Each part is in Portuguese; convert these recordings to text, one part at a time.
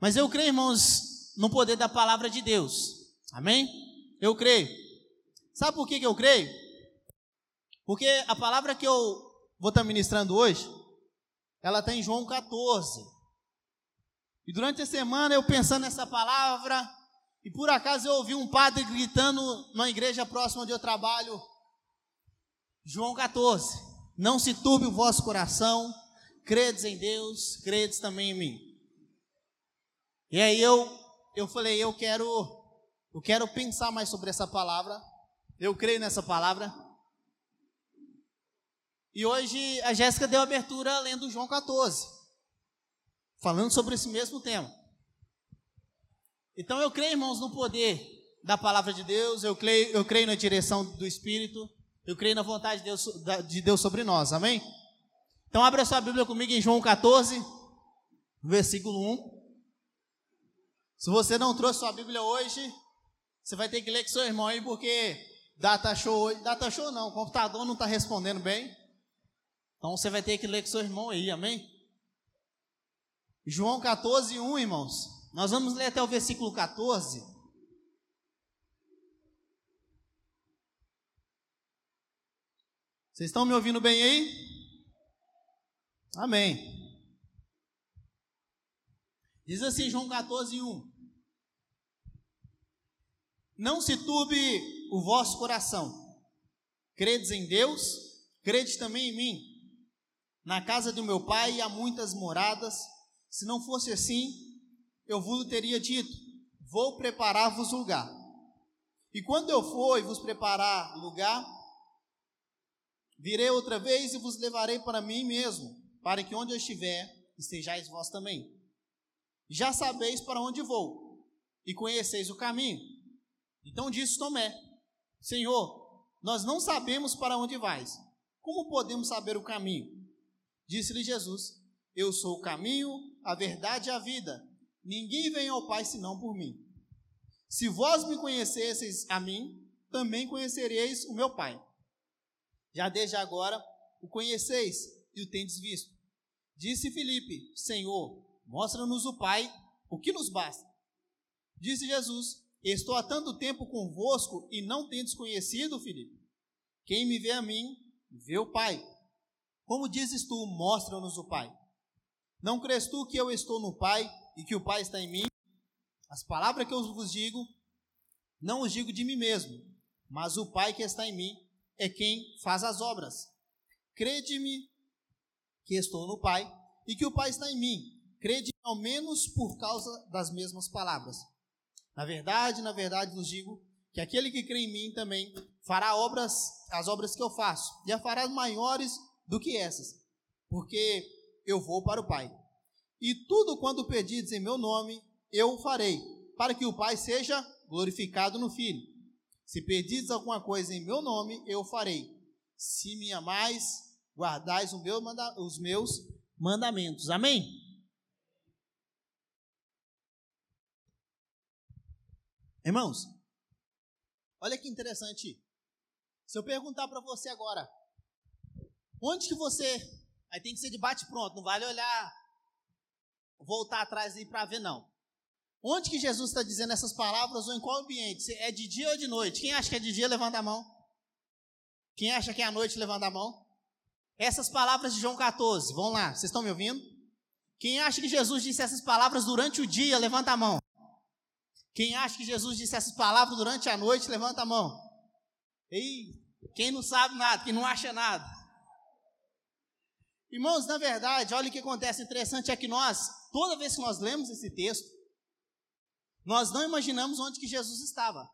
Mas eu creio, irmãos, no poder da palavra de Deus. Amém? Eu creio. Sabe por que, que eu creio? Porque a palavra que eu vou estar ministrando hoje, ela está em João 14. E durante a semana eu pensando nessa palavra, e por acaso eu ouvi um padre gritando na igreja próxima onde eu trabalho, João 14: Não se turbe o vosso coração, credes em Deus, credes também em mim. E aí eu, eu falei, eu quero, eu quero pensar mais sobre essa palavra. Eu creio nessa palavra. E hoje a Jéssica deu abertura lendo João 14, falando sobre esse mesmo tema. Então eu creio, irmãos, no poder da palavra de Deus, eu creio, eu creio na direção do Espírito, eu creio na vontade de Deus, de Deus sobre nós, amém? Então abra sua Bíblia comigo em João 14, versículo 1. Se você não trouxe sua Bíblia hoje, você vai ter que ler com seu irmão aí, porque data show hoje, data show não, o computador não está respondendo bem. Então você vai ter que ler com seu irmão aí, amém? João 14, 1, irmãos. Nós vamos ler até o versículo 14. Vocês estão me ouvindo bem aí? Amém. Diz assim João 14, 1. Não se turbe o vosso coração. Credes em Deus, credes também em mim. Na casa do meu pai há muitas moradas. Se não fosse assim, eu vos teria dito: Vou preparar-vos lugar. E quando eu for e vos preparar lugar, virei outra vez e vos levarei para mim mesmo, para que onde eu estiver, estejais vós também. Já sabeis para onde vou, e conheceis o caminho. Então disse Tomé: Senhor, nós não sabemos para onde vais. Como podemos saber o caminho? Disse-lhe Jesus: Eu sou o caminho, a verdade e a vida. Ninguém vem ao Pai senão por mim. Se vós me conhecesseis a mim, também conhecereis o meu Pai. Já desde agora o conheceis e o tendes visto. Disse Filipe: Senhor, mostra-nos o Pai, o que nos basta. Disse Jesus: Estou há tanto tempo convosco e não tendes conhecido, Filipe. Quem me vê a mim, vê o Pai. Como dizes tu, mostra-nos o Pai. Não crês tu que eu estou no Pai e que o Pai está em mim? As palavras que eu vos digo, não os digo de mim mesmo, mas o Pai que está em mim é quem faz as obras. Crede-me que estou no Pai e que o Pai está em mim. Crede ao menos por causa das mesmas palavras. Na verdade, na verdade vos digo que aquele que crê em mim também fará obras, as obras que eu faço, e a fará maiores do que essas, porque eu vou para o Pai. E tudo quando pedides em meu nome, eu o farei, para que o Pai seja glorificado no Filho. Se pedides alguma coisa em meu nome, eu o farei. Se me amais, guardais meu os meus mandamentos. Amém? Irmãos, olha que interessante. Se eu perguntar para você agora, Onde que você. Aí tem que ser de bate-pronto, não vale olhar, voltar atrás aí para ver, não. Onde que Jesus está dizendo essas palavras ou em qual ambiente? É de dia ou de noite? Quem acha que é de dia, levanta a mão. Quem acha que é à noite, levanta a mão. Essas palavras de João 14, vamos lá, vocês estão me ouvindo? Quem acha que Jesus disse essas palavras durante o dia, levanta a mão. Quem acha que Jesus disse essas palavras durante a noite, levanta a mão. Ei, quem não sabe nada, quem não acha nada. Irmãos, na verdade, olha o que acontece interessante é que nós, toda vez que nós lemos esse texto, nós não imaginamos onde que Jesus estava.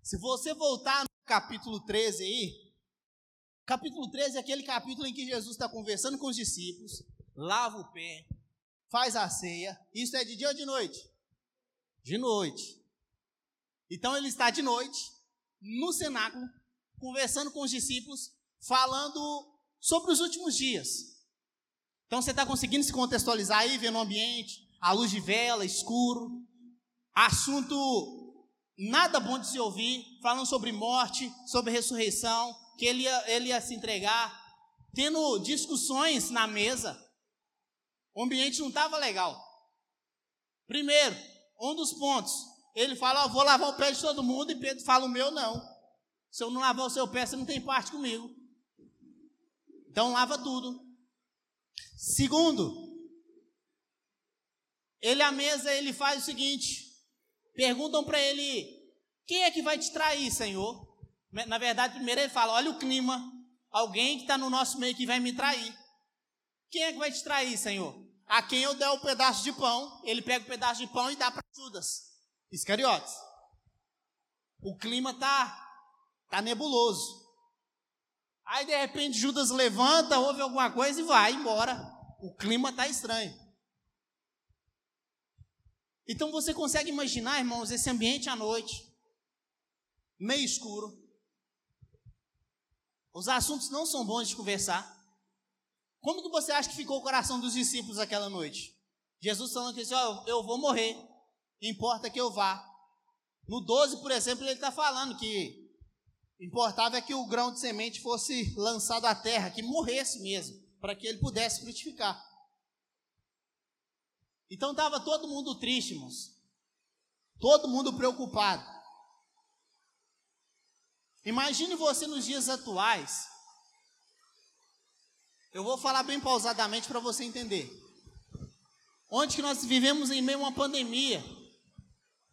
Se você voltar no capítulo 13 aí, capítulo 13 é aquele capítulo em que Jesus está conversando com os discípulos, lava o pé, faz a ceia. Isso é de dia ou de noite? De noite. Então ele está de noite, no cenáculo, conversando com os discípulos, falando sobre os últimos dias. Então você está conseguindo se contextualizar aí, vendo o ambiente, a luz de vela, escuro, assunto nada bom de se ouvir, falando sobre morte, sobre ressurreição, que ele ia, ele ia se entregar, tendo discussões na mesa. O ambiente não estava legal. Primeiro, um dos pontos, ele fala: oh, vou lavar o pé de todo mundo, e Pedro fala: o meu não. Se eu não lavar o seu pé, você não tem parte comigo. Então lava tudo. Segundo, ele à mesa, ele faz o seguinte: perguntam para ele, quem é que vai te trair, Senhor? Na verdade, primeiro ele fala: olha o clima, alguém que está no nosso meio que vai me trair. Quem é que vai te trair, Senhor? A quem eu der o um pedaço de pão, ele pega o um pedaço de pão e dá para Judas, Iscariotes. O clima tá, tá nebuloso. Aí de repente Judas levanta, ouve alguma coisa e vai embora. O clima tá estranho. Então você consegue imaginar, irmãos, esse ambiente à noite, meio escuro. Os assuntos não são bons de conversar. Como que você acha que ficou o coração dos discípulos aquela noite? Jesus falando que disse, ó, eu vou morrer, importa que eu vá. No 12, por exemplo, ele está falando que importava é que o grão de semente fosse lançado à terra, que morresse mesmo, para que ele pudesse frutificar. Então estava todo mundo triste, irmãos. Todo mundo preocupado. Imagine você nos dias atuais. Eu vou falar bem pausadamente para você entender. Onde que nós vivemos em meio a uma pandemia.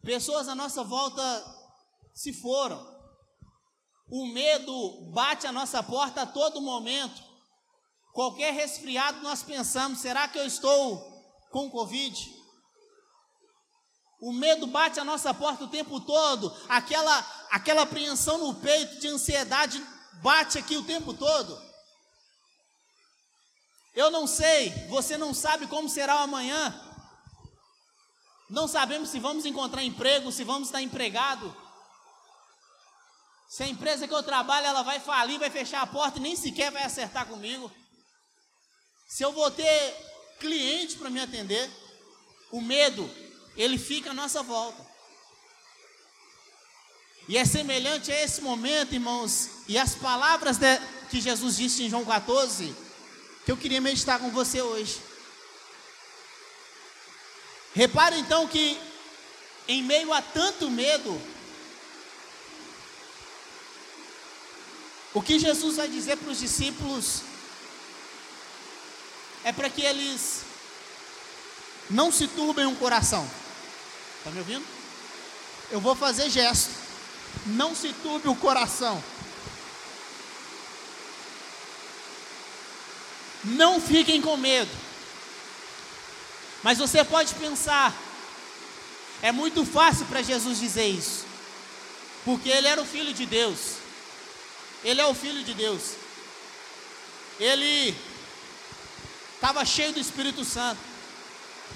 Pessoas à nossa volta se foram. O medo bate a nossa porta a todo momento. Qualquer resfriado nós pensamos, será que eu estou com Covid. O medo bate a nossa porta o tempo todo, aquela, aquela apreensão no peito de ansiedade bate aqui o tempo todo. Eu não sei, você não sabe como será o amanhã. Não sabemos se vamos encontrar emprego, se vamos estar empregado. Se a empresa que eu trabalho ela vai falir, vai fechar a porta e nem sequer vai acertar comigo. Se eu vou ter cliente para me atender. O medo, ele fica à nossa volta. E é semelhante a esse momento, irmãos, e as palavras de, que Jesus disse em João 14, que eu queria meditar com você hoje. Repare então que, em meio a tanto medo, o que Jesus vai dizer para os discípulos é para que eles não se turbem o coração. Está me ouvindo? Eu vou fazer gesto. Não se turbe o coração. Não fiquem com medo. Mas você pode pensar, é muito fácil para Jesus dizer isso, porque ele era o filho de Deus. Ele é o filho de Deus. Ele estava cheio do Espírito Santo.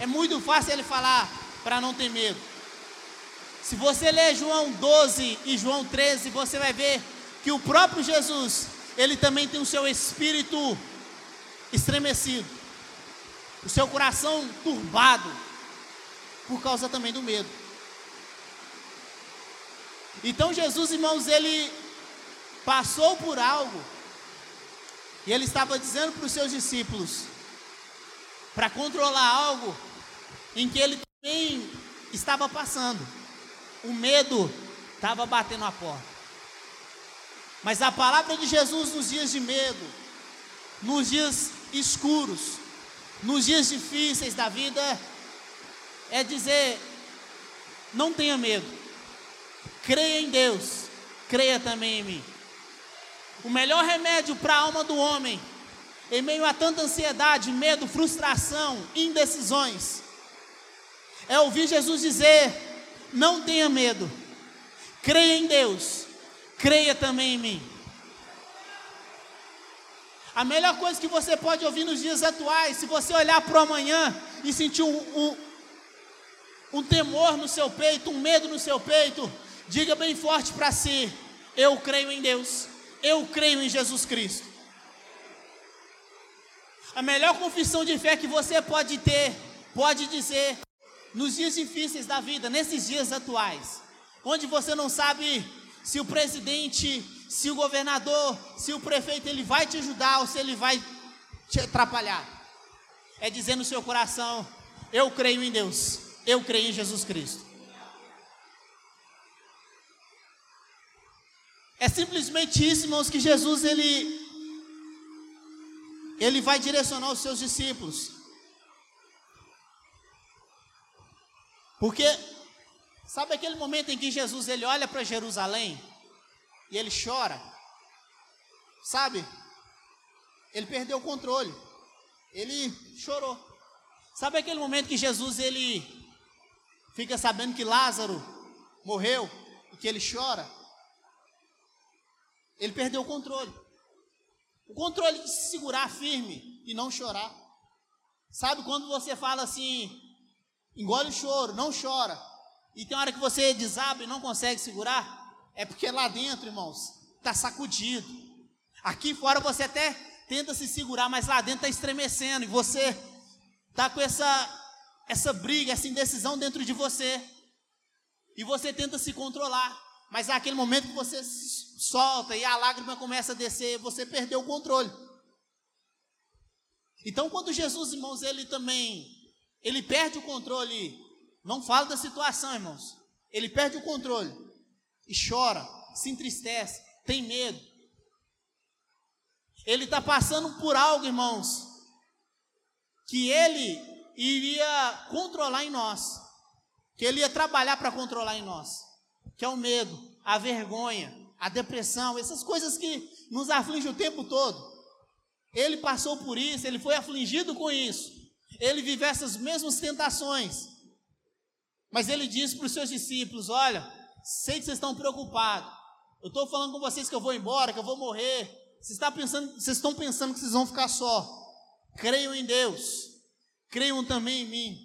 É muito fácil ele falar para não ter medo. Se você ler João 12 e João 13, você vai ver que o próprio Jesus, ele também tem o seu espírito estremecido, o seu coração turbado, por causa também do medo. Então Jesus, irmãos, ele passou por algo, e ele estava dizendo para os seus discípulos: para controlar algo em que ele também estava passando. O medo estava batendo a porta. Mas a palavra de Jesus nos dias de medo, nos dias escuros, nos dias difíceis da vida, é dizer: não tenha medo, creia em Deus, creia também em mim. O melhor remédio para a alma do homem em meio a tanta ansiedade, medo, frustração, indecisões, é ouvir Jesus dizer: não tenha medo, creia em Deus, creia também em mim. A melhor coisa que você pode ouvir nos dias atuais, se você olhar para o amanhã e sentir um, um, um temor no seu peito, um medo no seu peito, diga bem forte para si: Eu creio em Deus, eu creio em Jesus Cristo. A melhor confissão de fé que você pode ter, pode dizer, nos dias difíceis da vida, nesses dias atuais, onde você não sabe se o presidente, se o governador, se o prefeito ele vai te ajudar ou se ele vai te atrapalhar. É dizer no seu coração: Eu creio em Deus, Eu creio em Jesus Cristo. É simplesmente isso, irmãos, que Jesus ele ele vai direcionar os seus discípulos. Porque sabe aquele momento em que Jesus ele olha para Jerusalém e ele chora? Sabe? Ele perdeu o controle. Ele chorou. Sabe aquele momento que Jesus ele fica sabendo que Lázaro morreu e que ele chora? Ele perdeu o controle. O controle de se segurar firme e não chorar. Sabe quando você fala assim, engole o choro, não chora. E tem hora que você desaba e não consegue segurar? É porque lá dentro, irmãos, está sacudido. Aqui fora você até tenta se segurar, mas lá dentro está estremecendo. E você está com essa, essa briga, essa indecisão dentro de você. E você tenta se controlar. Mas há aquele momento que você solta e a lágrima começa a descer, você perdeu o controle. Então, quando Jesus, irmãos, ele também, ele perde o controle, não fala da situação, irmãos, ele perde o controle e chora, se entristece, tem medo. Ele está passando por algo, irmãos, que ele iria controlar em nós, que ele ia trabalhar para controlar em nós, que é o medo, a vergonha, a depressão, essas coisas que nos afligem o tempo todo. Ele passou por isso, ele foi afligido com isso. Ele viveu essas mesmas tentações. Mas ele disse para os seus discípulos: Olha, sei que vocês estão preocupados. Eu estou falando com vocês que eu vou embora, que eu vou morrer. Vocês, estão pensando, vocês estão pensando que vocês vão ficar só. Creiam em Deus. Creiam também em mim.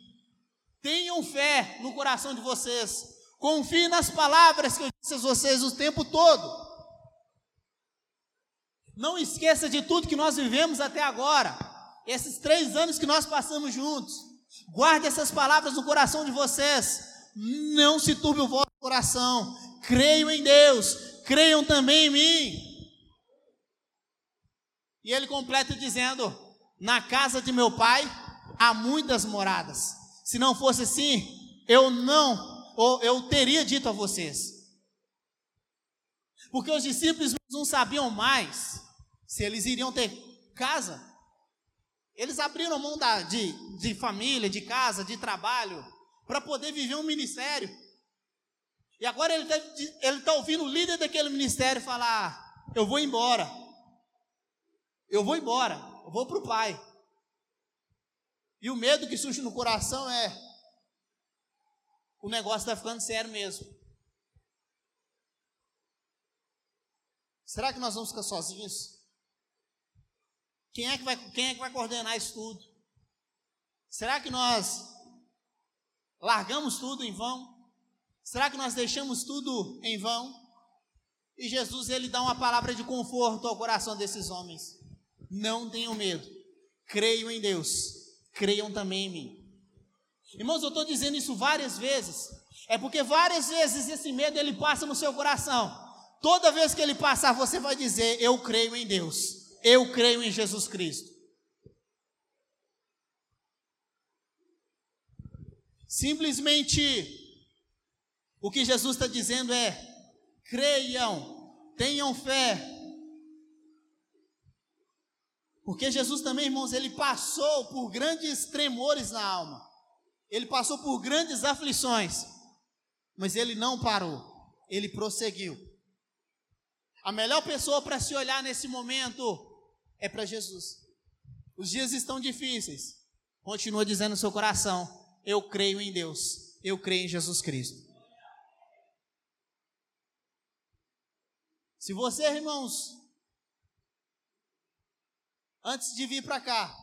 Tenham fé no coração de vocês. Confie nas palavras que eu disse a vocês o tempo todo. Não esqueça de tudo que nós vivemos até agora. Esses três anos que nós passamos juntos. Guarde essas palavras no coração de vocês. Não se turbe o vosso coração. Creiam em Deus. Creiam também em mim. E ele completa dizendo: Na casa de meu pai há muitas moradas. Se não fosse assim, eu não ou eu teria dito a vocês. Porque os discípulos não sabiam mais se eles iriam ter casa. Eles abriram mão da, de, de família, de casa, de trabalho, para poder viver um ministério. E agora ele está tá ouvindo o líder daquele ministério falar: Eu vou embora. Eu vou embora. Eu vou para o Pai. E o medo que surge no coração é: o negócio está ficando sério mesmo. Será que nós vamos ficar sozinhos? Quem é que vai, quem é que vai coordenar isso tudo? Será que nós largamos tudo em vão? Será que nós deixamos tudo em vão? E Jesus ele dá uma palavra de conforto ao coração desses homens. Não tenham medo. Creiam em Deus. Creiam também em mim. Irmãos, eu estou dizendo isso várias vezes. É porque várias vezes esse medo ele passa no seu coração. Toda vez que ele passar, você vai dizer: Eu creio em Deus. Eu creio em Jesus Cristo. Simplesmente o que Jesus está dizendo é: creiam, tenham fé. Porque Jesus também, irmãos, ele passou por grandes tremores na alma. Ele passou por grandes aflições, mas ele não parou, ele prosseguiu. A melhor pessoa para se olhar nesse momento é para Jesus. Os dias estão difíceis. Continua dizendo no seu coração: Eu creio em Deus, eu creio em Jesus Cristo. Se você, irmãos, antes de vir para cá,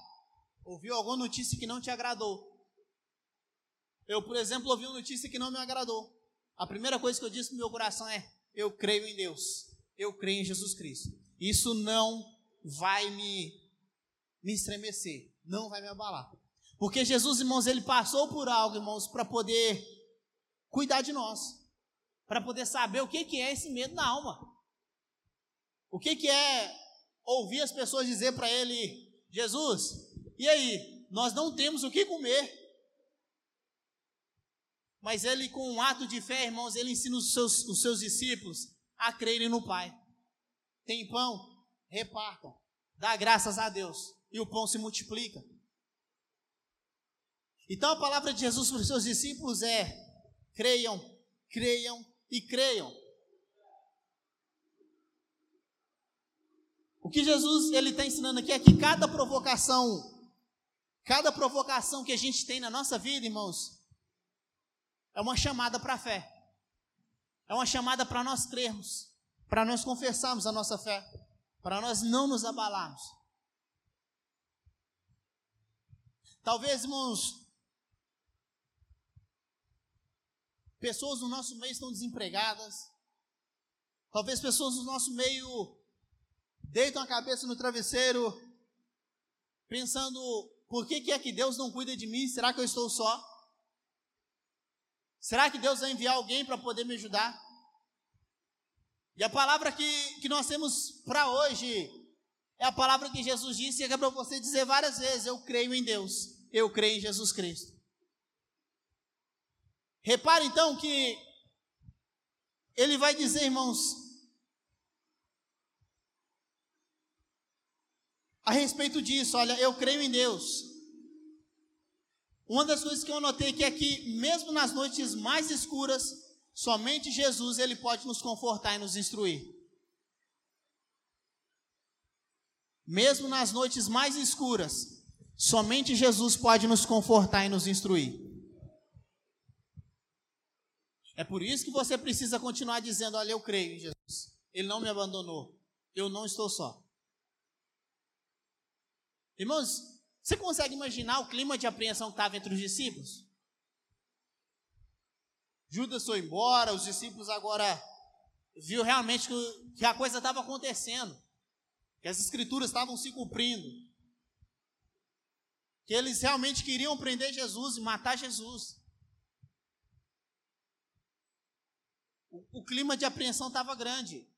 ouviu alguma notícia que não te agradou, eu, por exemplo, ouvi uma notícia que não me agradou. A primeira coisa que eu disse no meu coração é: eu creio em Deus, eu creio em Jesus Cristo. Isso não vai me, me estremecer, não vai me abalar. Porque Jesus, irmãos, ele passou por algo, irmãos, para poder cuidar de nós, para poder saber o que, que é esse medo na alma. O que, que é ouvir as pessoas dizer para ele: Jesus, e aí, nós não temos o que comer. Mas ele, com um ato de fé, irmãos, ele ensina os seus, os seus discípulos a crerem no Pai. Tem pão? Repartam. Dá graças a Deus. E o pão se multiplica. Então a palavra de Jesus para os seus discípulos é: creiam, creiam e creiam. O que Jesus ele está ensinando aqui é que cada provocação, cada provocação que a gente tem na nossa vida, irmãos, é uma chamada para a fé. É uma chamada para nós crermos, para nós confessarmos a nossa fé, para nós não nos abalarmos. Talvez, irmãos, pessoas no nosso meio estão desempregadas. Talvez pessoas no nosso meio deitam a cabeça no travesseiro, pensando: por que, que é que Deus não cuida de mim? Será que eu estou só? Será que Deus vai enviar alguém para poder me ajudar? E a palavra que, que nós temos para hoje é a palavra que Jesus disse, e é para você dizer várias vezes: Eu creio em Deus, eu creio em Jesus Cristo. Repare então que ele vai dizer, irmãos, a respeito disso. Olha, eu creio em Deus. Uma das coisas que eu notei aqui é que, mesmo nas noites mais escuras, somente Jesus ele pode nos confortar e nos instruir. Mesmo nas noites mais escuras, somente Jesus pode nos confortar e nos instruir. É por isso que você precisa continuar dizendo: Olha, eu creio em Jesus. Ele não me abandonou. Eu não estou só. Irmãos, você consegue imaginar o clima de apreensão que estava entre os discípulos? Judas foi embora, os discípulos agora viu realmente que, a coisa estava acontecendo, que as escrituras estavam se cumprindo, que eles realmente queriam prender Jesus e matar Jesus. O, o clima de apreensão estava grande.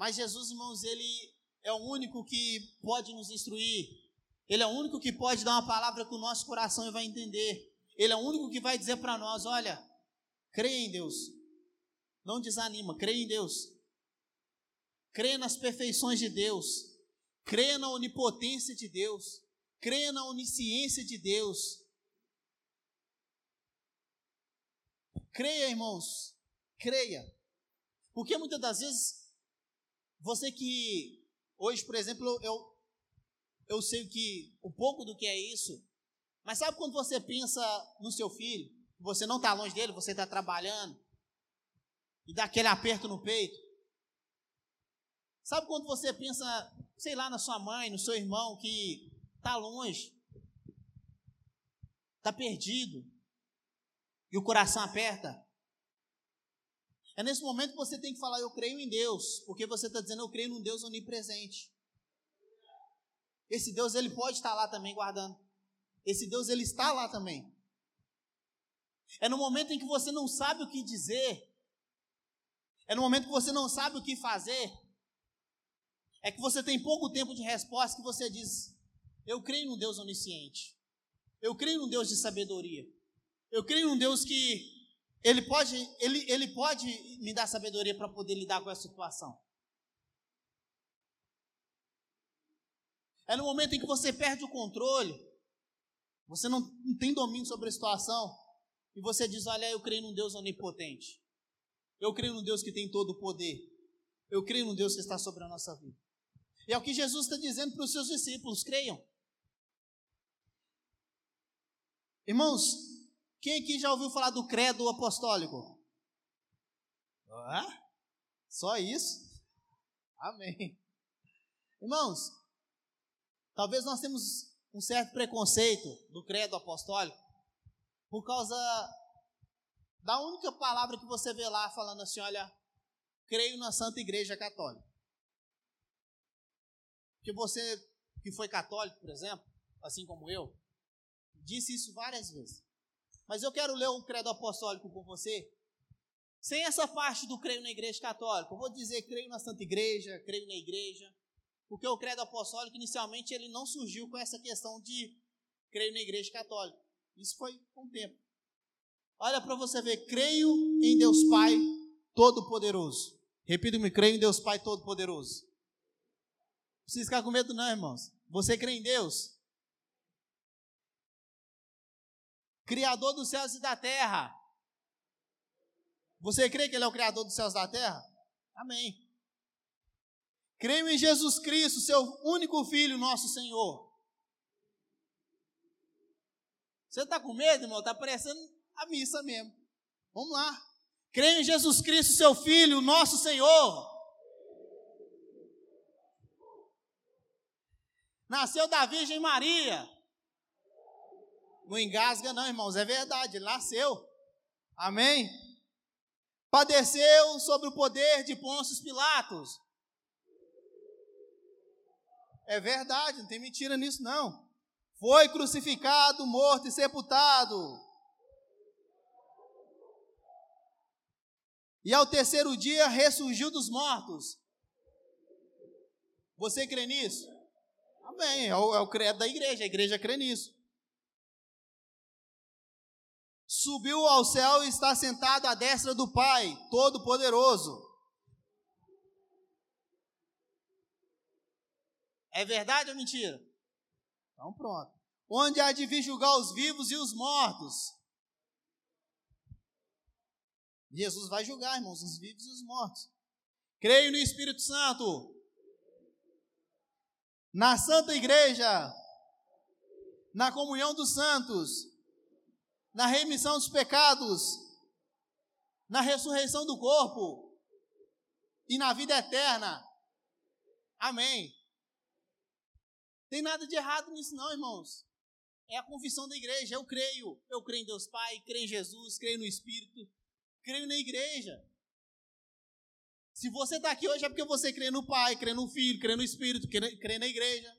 Mas Jesus, irmãos, ele é o único que pode nos instruir. Ele é o único que pode dar uma palavra que o nosso coração vai entender. Ele é o único que vai dizer para nós: olha, creia em Deus. Não desanima, creia em Deus. Creia nas perfeições de Deus. Creia na onipotência de Deus. Creia na onisciência de Deus. Creia, irmãos. Creia. Porque muitas das vezes você que hoje, por exemplo, eu eu sei que um pouco do que é isso, mas sabe quando você pensa no seu filho, você não está longe dele, você está trabalhando e dá aquele aperto no peito? Sabe quando você pensa, sei lá, na sua mãe, no seu irmão que está longe, está perdido e o coração aperta? É nesse momento que você tem que falar, eu creio em Deus, porque você está dizendo, eu creio num Deus onipresente. Esse Deus, ele pode estar lá também guardando. Esse Deus, ele está lá também. É no momento em que você não sabe o que dizer, é no momento que você não sabe o que fazer, é que você tem pouco tempo de resposta que você diz: Eu creio num Deus onisciente, eu creio num Deus de sabedoria, eu creio num Deus que ele pode, ele, ele pode me dar sabedoria para poder lidar com essa situação. É no momento em que você perde o controle, você não, não tem domínio sobre a situação, e você diz: Olha, eu creio num Deus onipotente. Eu creio num Deus que tem todo o poder. Eu creio num Deus que está sobre a nossa vida. E é o que Jesus está dizendo para os seus discípulos: creiam. Irmãos, quem aqui já ouviu falar do credo apostólico? Ah, só isso? Amém. Irmãos, talvez nós temos um certo preconceito do credo apostólico por causa da única palavra que você vê lá falando assim, olha, creio na Santa Igreja Católica. Porque você que foi católico, por exemplo, assim como eu, disse isso várias vezes. Mas eu quero ler o credo apostólico com você, sem essa parte do creio na igreja católica. Eu vou dizer creio na Santa Igreja, creio na igreja, porque o credo apostólico inicialmente ele não surgiu com essa questão de creio na igreja católica. Isso foi com o tempo. Olha para você ver, creio em Deus Pai Todo-Poderoso. Repita-me, creio em Deus Pai Todo-Poderoso. Não precisa ficar com medo não, irmãos. Você crê em Deus? Criador dos céus e da terra. Você crê que Ele é o Criador dos céus e da terra? Amém. Creio em Jesus Cristo, seu único Filho, nosso Senhor. Você está com medo, irmão? Está parecendo a missa mesmo. Vamos lá. Creio em Jesus Cristo, seu Filho, nosso Senhor. Nasceu da Virgem Maria. Não engasga, não, irmãos, é verdade, ele nasceu. Amém? Padeceu sobre o poder de Pôncio Pilatos. É verdade, não tem mentira nisso, não. Foi crucificado, morto e sepultado. E ao terceiro dia ressurgiu dos mortos. Você crê nisso? Amém. É o, é o credo da igreja. A igreja crê nisso. Subiu ao céu e está sentado à destra do Pai, Todo-Poderoso. É verdade ou mentira? Então pronto. Onde há de vir julgar os vivos e os mortos. Jesus vai julgar, irmãos, os vivos e os mortos. Creio no Espírito Santo. Na Santa Igreja. Na comunhão dos santos. Na remissão dos pecados. Na ressurreição do corpo. E na vida eterna. Amém. Tem nada de errado nisso, não, irmãos. É a confissão da igreja. Eu creio. Eu creio em Deus Pai, creio em Jesus, creio no Espírito, creio na igreja. Se você está aqui hoje é porque você crê no Pai, crê no Filho, crê no Espírito, crê, na igreja.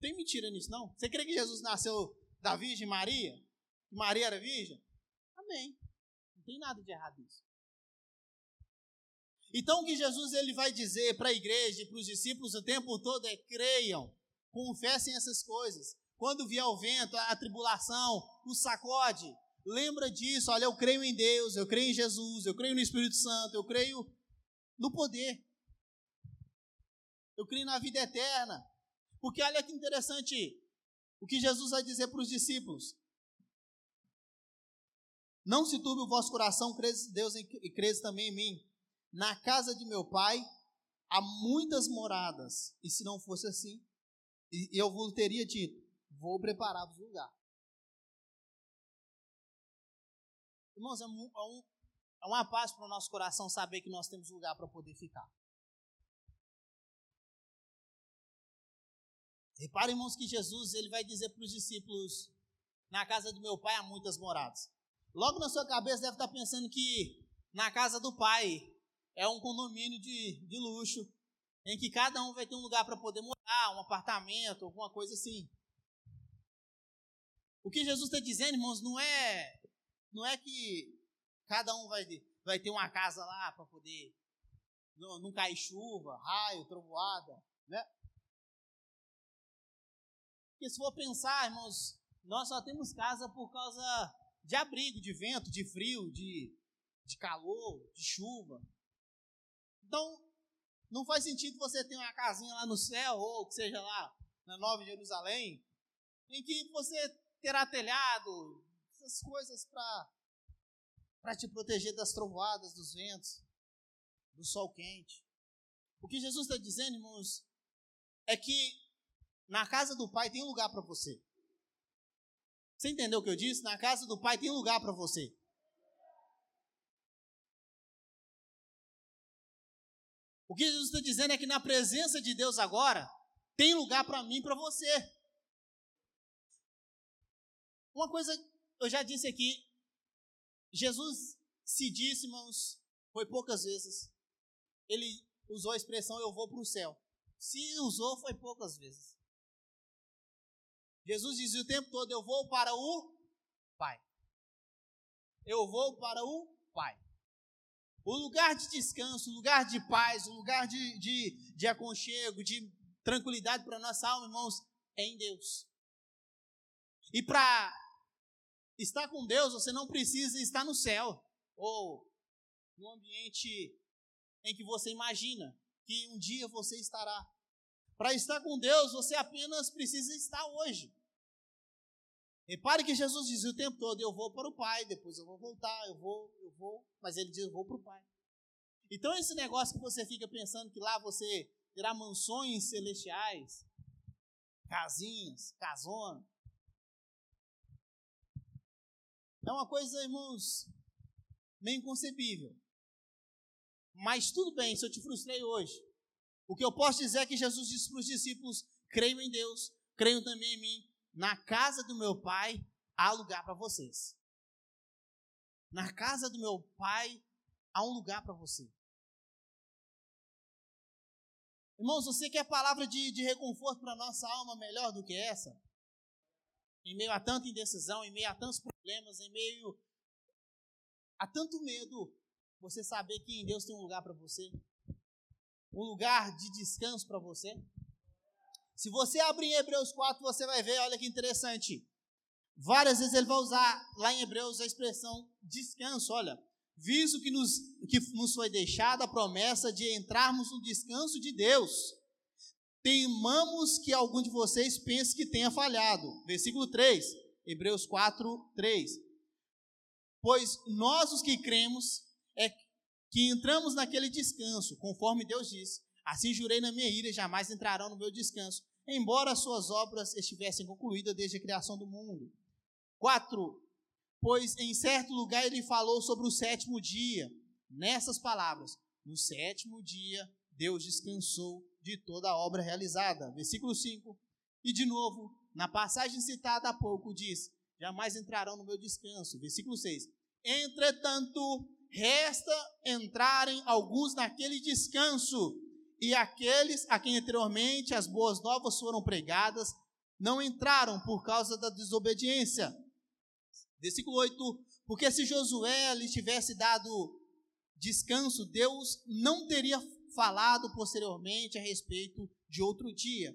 Tem mentira nisso, não? Você crê que Jesus nasceu da Virgem Maria? Maria era virgem? Amém. Não tem nada de errado nisso. Então o que Jesus ele vai dizer para a igreja e para os discípulos o tempo todo é creiam, confessem essas coisas. Quando vier o vento, a tribulação, o sacode, lembra disso. Olha, eu creio em Deus, eu creio em Jesus, eu creio no Espírito Santo, eu creio no poder. Eu creio na vida eterna. Porque olha que interessante o que Jesus vai dizer para os discípulos. Não se turbe o vosso coração, crês Deus e crês também em mim. Na casa de meu pai há muitas moradas, e se não fosse assim, eu vos teria dito: vou preparar-vos lugar. Irmãos, é, um, é, um, é uma paz para o nosso coração saber que nós temos lugar para poder ficar. Reparem, irmãos, que Jesus ele vai dizer para os discípulos: na casa do meu pai há muitas moradas. Logo na sua cabeça deve estar pensando que na casa do pai é um condomínio de, de luxo, em que cada um vai ter um lugar para poder morar, um apartamento, alguma coisa assim. O que Jesus está dizendo, irmãos, não é, não é que cada um vai, vai ter uma casa lá para poder não, não cair chuva, raio, trovoada, né? Porque se for pensar, irmãos, nós só temos casa por causa de abrigo, de vento, de frio, de, de calor, de chuva. Então, não faz sentido você ter uma casinha lá no céu, ou que seja lá na Nova Jerusalém, em que você terá telhado, essas coisas para te proteger das trovoadas, dos ventos, do sol quente. O que Jesus está dizendo, irmãos, é que na casa do Pai tem lugar para você. Você entendeu o que eu disse? Na casa do Pai tem lugar para você. O que Jesus está dizendo é que na presença de Deus agora, tem lugar para mim e para você. Uma coisa, eu já disse aqui, Jesus se disse, irmãos, foi poucas vezes. Ele usou a expressão eu vou para o céu. Se usou, foi poucas vezes. Jesus dizia o tempo todo: Eu vou para o Pai. Eu vou para o Pai. O lugar de descanso, o lugar de paz, o lugar de, de, de aconchego, de tranquilidade para a nossa alma, irmãos, é em Deus. E para estar com Deus, você não precisa estar no céu ou no ambiente em que você imagina que um dia você estará. Para estar com Deus, você apenas precisa estar hoje. Repare que Jesus dizia o tempo todo: Eu vou para o Pai, depois eu vou voltar, eu vou, eu vou. Mas ele diz: Eu vou para o Pai. Então, esse negócio que você fica pensando que lá você terá mansões celestiais, casinhas, casona. É uma coisa, irmãos, meio inconcebível. Mas tudo bem se eu te frustrei hoje. O que eu posso dizer é que Jesus disse para os discípulos: creio em Deus, creio também em mim. Na casa do meu pai há lugar para vocês. Na casa do meu pai há um lugar para você. Irmãos, você quer palavra de, de reconforto para a nossa alma melhor do que essa? Em meio a tanta indecisão, em meio a tantos problemas, em meio a tanto medo, você saber que em Deus tem um lugar para você? Um lugar de descanso para você? Se você abrir em Hebreus 4, você vai ver, olha que interessante. Várias vezes ele vai usar lá em Hebreus a expressão descanso, olha. Visto que nos, que nos foi deixada a promessa de entrarmos no descanso de Deus, temamos que algum de vocês pense que tenha falhado. Versículo 3, Hebreus 4, 3. Pois nós os que cremos é que entramos naquele descanso, conforme Deus disse. Assim jurei na minha ira, jamais entrarão no meu descanso, embora as suas obras estivessem concluídas desde a criação do mundo. 4. Pois em certo lugar ele falou sobre o sétimo dia, nessas palavras: No sétimo dia Deus descansou de toda a obra realizada. Versículo 5. E de novo, na passagem citada há pouco, diz: Jamais entrarão no meu descanso. Versículo 6. Entretanto, resta entrarem alguns naquele descanso, e aqueles a quem anteriormente as boas novas foram pregadas não entraram por causa da desobediência. Versículo 8: Porque se Josué lhe tivesse dado descanso, Deus não teria falado posteriormente a respeito de outro dia.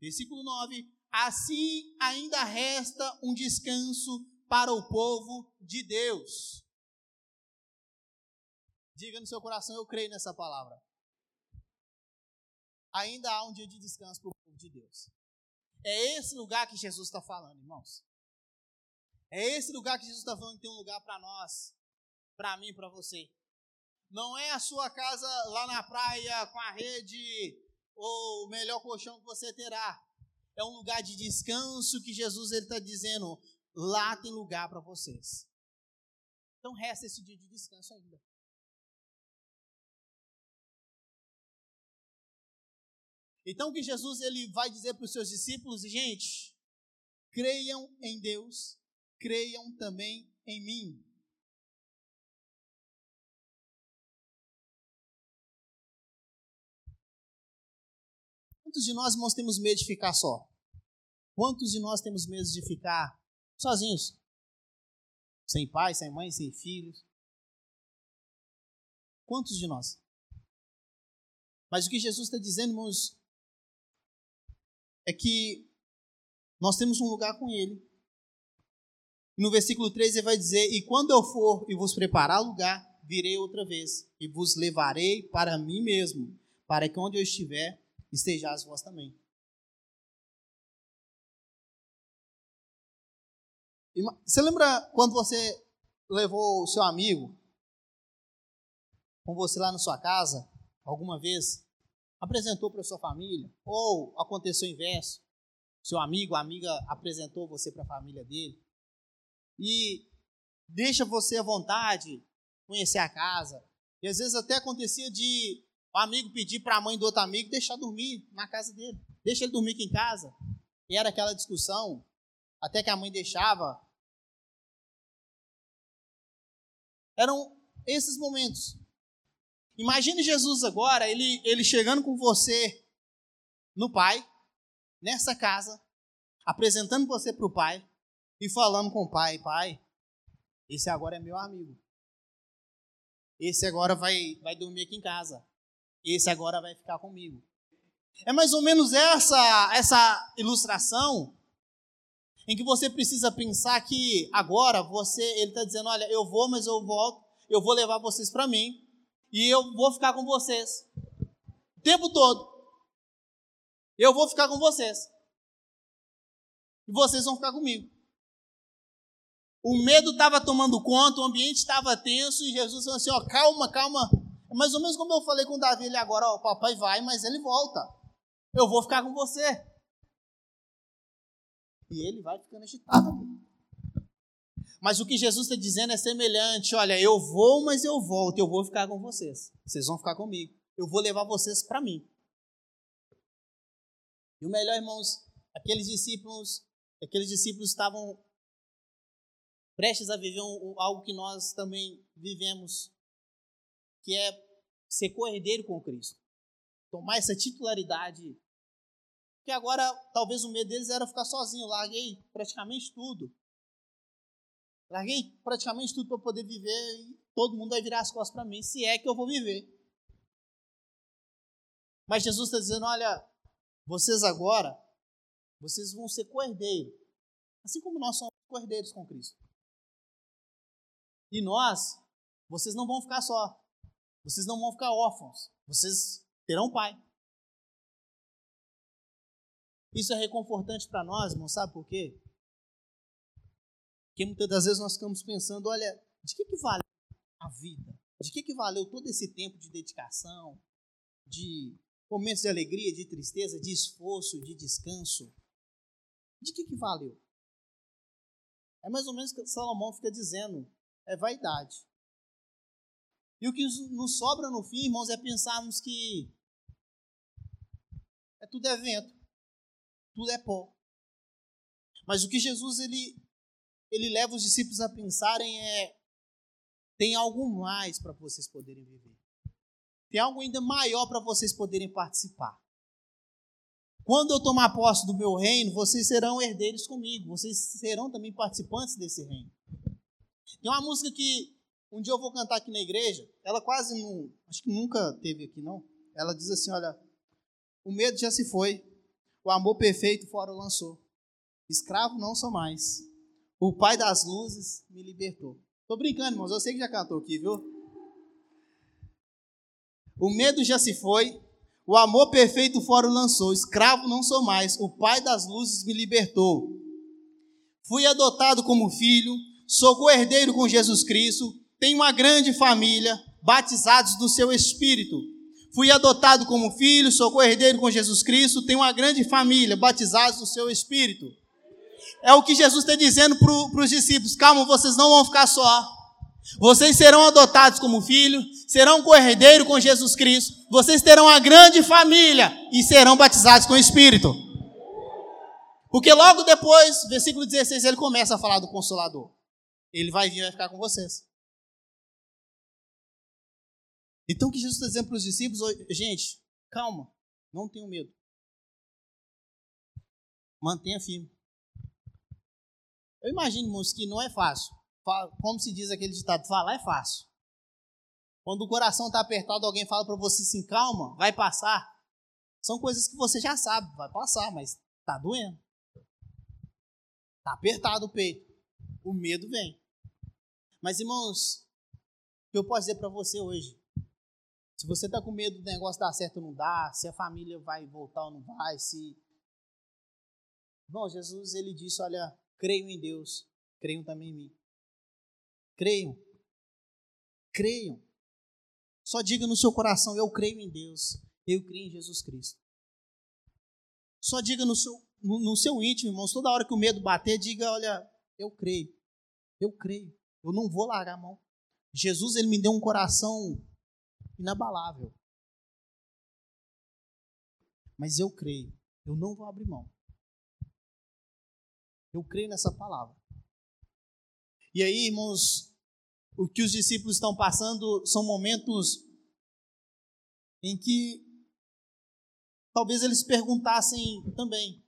Versículo 9: Assim ainda resta um descanso para o povo de Deus. Diga no seu coração, eu creio nessa palavra. Ainda há um dia de descanso para o povo de Deus. É esse lugar que Jesus está falando, irmãos. É esse lugar que Jesus está falando que tem um lugar para nós, para mim, para você. Não é a sua casa lá na praia com a rede ou o melhor colchão que você terá. É um lugar de descanso que Jesus está dizendo: lá tem lugar para vocês. Então resta esse dia de descanso ainda. Então o que Jesus ele vai dizer para os seus discípulos, gente, creiam em Deus, creiam também em mim. Quantos de nós, irmãos, temos medo de ficar só? Quantos de nós temos medo de ficar sozinhos? Sem pai, sem mãe, sem filhos? Quantos de nós? Mas o que Jesus está dizendo, irmãos, é que nós temos um lugar com Ele. No versículo 13 ele vai dizer: E quando eu for e vos preparar lugar, virei outra vez e vos levarei para mim mesmo, para que onde eu estiver, estejais vós também. Você lembra quando você levou o seu amigo com você lá na sua casa, alguma vez, apresentou para sua família? Ou aconteceu o inverso? Seu amigo, amiga apresentou você para a família dele? E deixa você à vontade conhecer a casa. E às vezes até acontecia de o amigo pedir para a mãe do outro amigo deixar dormir na casa dele. Deixa ele dormir aqui em casa. E era aquela discussão, até que a mãe deixava. Eram esses momentos. Imagine Jesus agora, ele, ele chegando com você no Pai, nessa casa, apresentando você para o Pai e falando com o Pai: Pai, esse agora é meu amigo. Esse agora vai, vai dormir aqui em casa. Esse agora vai ficar comigo. É mais ou menos essa essa ilustração em que você precisa pensar que agora você, ele está dizendo, olha, eu vou, mas eu volto, eu vou levar vocês para mim e eu vou ficar com vocês o tempo todo. Eu vou ficar com vocês e vocês vão ficar comigo. O medo estava tomando conta, o ambiente estava tenso e Jesus falou assim: ó, calma, calma. É mais ou menos como eu falei com Davi, ele agora, ó, papai vai, mas ele volta. Eu vou ficar com você. E ele vai ficando agitado. Mas o que Jesus está dizendo é semelhante. Olha, eu vou, mas eu volto. Eu vou ficar com vocês. Vocês vão ficar comigo. Eu vou levar vocês para mim. E o melhor, irmãos, aqueles discípulos, aqueles discípulos estavam prestes a viver um, algo que nós também vivemos, que é ser corredeiro com Cristo. Tomar essa titularidade porque agora, talvez o medo deles era ficar sozinho. Larguei praticamente tudo. Larguei praticamente tudo para poder viver e todo mundo vai virar as costas para mim, se é que eu vou viver. Mas Jesus está dizendo: olha, vocês agora, vocês vão ser cordeiros. Assim como nós somos cordeiros com Cristo. E nós, vocês não vão ficar só. Vocês não vão ficar órfãos. Vocês terão pai. Isso é reconfortante para nós, irmão, sabe por quê? Porque muitas das vezes nós ficamos pensando, olha, de que, que valeu a vida? De que, que valeu todo esse tempo de dedicação, de momentos de alegria, de tristeza, de esforço, de descanso? De que, que valeu? É mais ou menos o que Salomão fica dizendo, é vaidade. E o que nos sobra no fim, irmãos, é pensarmos que é tudo evento tudo é pó. Mas o que Jesus ele, ele leva os discípulos a pensarem é: tem algo mais para vocês poderem viver. Tem algo ainda maior para vocês poderem participar. Quando eu tomar posse do meu reino, vocês serão herdeiros comigo, vocês serão também participantes desse reino. Tem uma música que um dia eu vou cantar aqui na igreja, ela quase não, acho que nunca teve aqui não. Ela diz assim, olha, o medo já se foi, o amor perfeito fora lançou. Escravo não sou mais. O Pai das luzes me libertou. Tô brincando, irmãos. Eu sei que já cantou aqui, viu? O medo já se foi. O amor perfeito fora lançou. Escravo não sou mais. O Pai das luzes me libertou. Fui adotado como filho. Sou co-herdeiro com Jesus Cristo. Tenho uma grande família. Batizados do seu Espírito Fui adotado como filho, sou co-herdeiro com Jesus Cristo, tenho uma grande família, batizados no seu Espírito. É o que Jesus está dizendo para os discípulos: calma, vocês não vão ficar só. Vocês serão adotados como filho, serão co-herdeiro com Jesus Cristo, vocês terão uma grande família e serão batizados com o Espírito. Porque logo depois, versículo 16, ele começa a falar do Consolador. Ele vai vir e vai ficar com vocês. Então o que Jesus está dizendo para os discípulos, gente, calma, não tenham medo. Mantenha firme. Eu imagino, irmãos, que não é fácil. Como se diz aquele ditado, falar é fácil. Quando o coração está apertado, alguém fala para você assim, calma, vai passar. São coisas que você já sabe, vai passar, mas está doendo. Está apertado o peito. O medo vem. Mas, irmãos, o que eu posso dizer para você hoje? Se você está com medo do negócio dar certo ou não dar, se a família vai voltar ou não vai, se. Bom, Jesus ele disse: Olha, creio em Deus, creiam também em mim. Creiam. Creiam. Só diga no seu coração: Eu creio em Deus, eu creio em Jesus Cristo. Só diga no seu, no, no seu íntimo, irmãos, toda hora que o medo bater, diga: Olha, eu creio, eu creio, eu não vou largar a mão. Jesus ele me deu um coração inabalável. Mas eu creio, eu não vou abrir mão. Eu creio nessa palavra. E aí, irmãos, o que os discípulos estão passando são momentos em que talvez eles perguntassem também: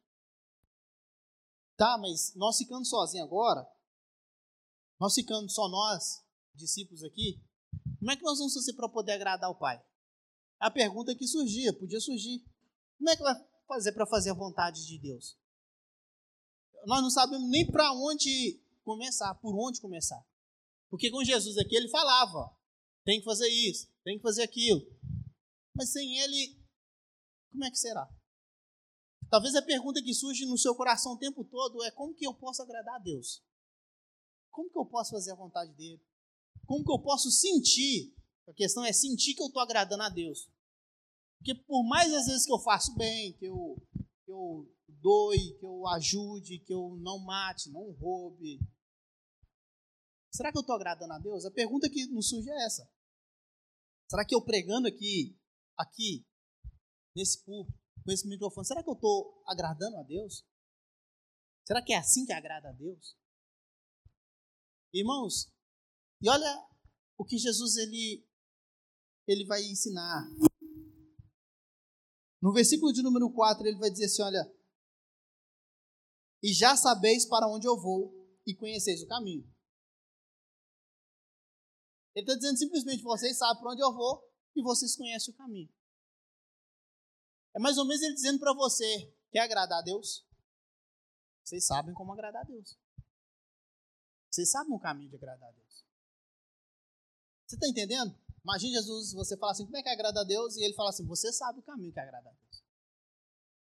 tá, mas nós ficando sozinhos agora, nós ficando só nós, discípulos aqui, como é que nós vamos fazer para poder agradar o Pai? A pergunta que surgia, podia surgir. Como é que vai fazer para fazer a vontade de Deus? Nós não sabemos nem para onde começar, por onde começar. Porque com Jesus aqui ele falava, tem que fazer isso, tem que fazer aquilo. Mas sem ele, como é que será? Talvez a pergunta que surge no seu coração o tempo todo é como que eu posso agradar a Deus? Como que eu posso fazer a vontade dele? Como que eu posso sentir? A questão é sentir que eu estou agradando a Deus. Porque por mais às vezes que eu faço bem, que eu, eu doe, que eu ajude, que eu não mate, não roube, será que eu estou agradando a Deus? A pergunta que nos surge é essa. Será que eu pregando aqui, aqui, nesse púlpito, com esse microfone, será que eu estou agradando a Deus? Será que é assim que agrada a Deus? Irmãos, e olha o que Jesus ele, ele vai ensinar. No versículo de número 4, ele vai dizer assim: Olha, e já sabeis para onde eu vou e conheceis o caminho. Ele está dizendo simplesmente: vocês sabem para onde eu vou e vocês conhecem o caminho. É mais ou menos ele dizendo para você: quer agradar a Deus? Vocês sabem como agradar a Deus. Vocês sabem o caminho de agradar a Deus. Você está entendendo? Imagina Jesus, você fala assim: como é que agrada a Deus? E ele fala assim: você sabe o caminho que agrada a Deus.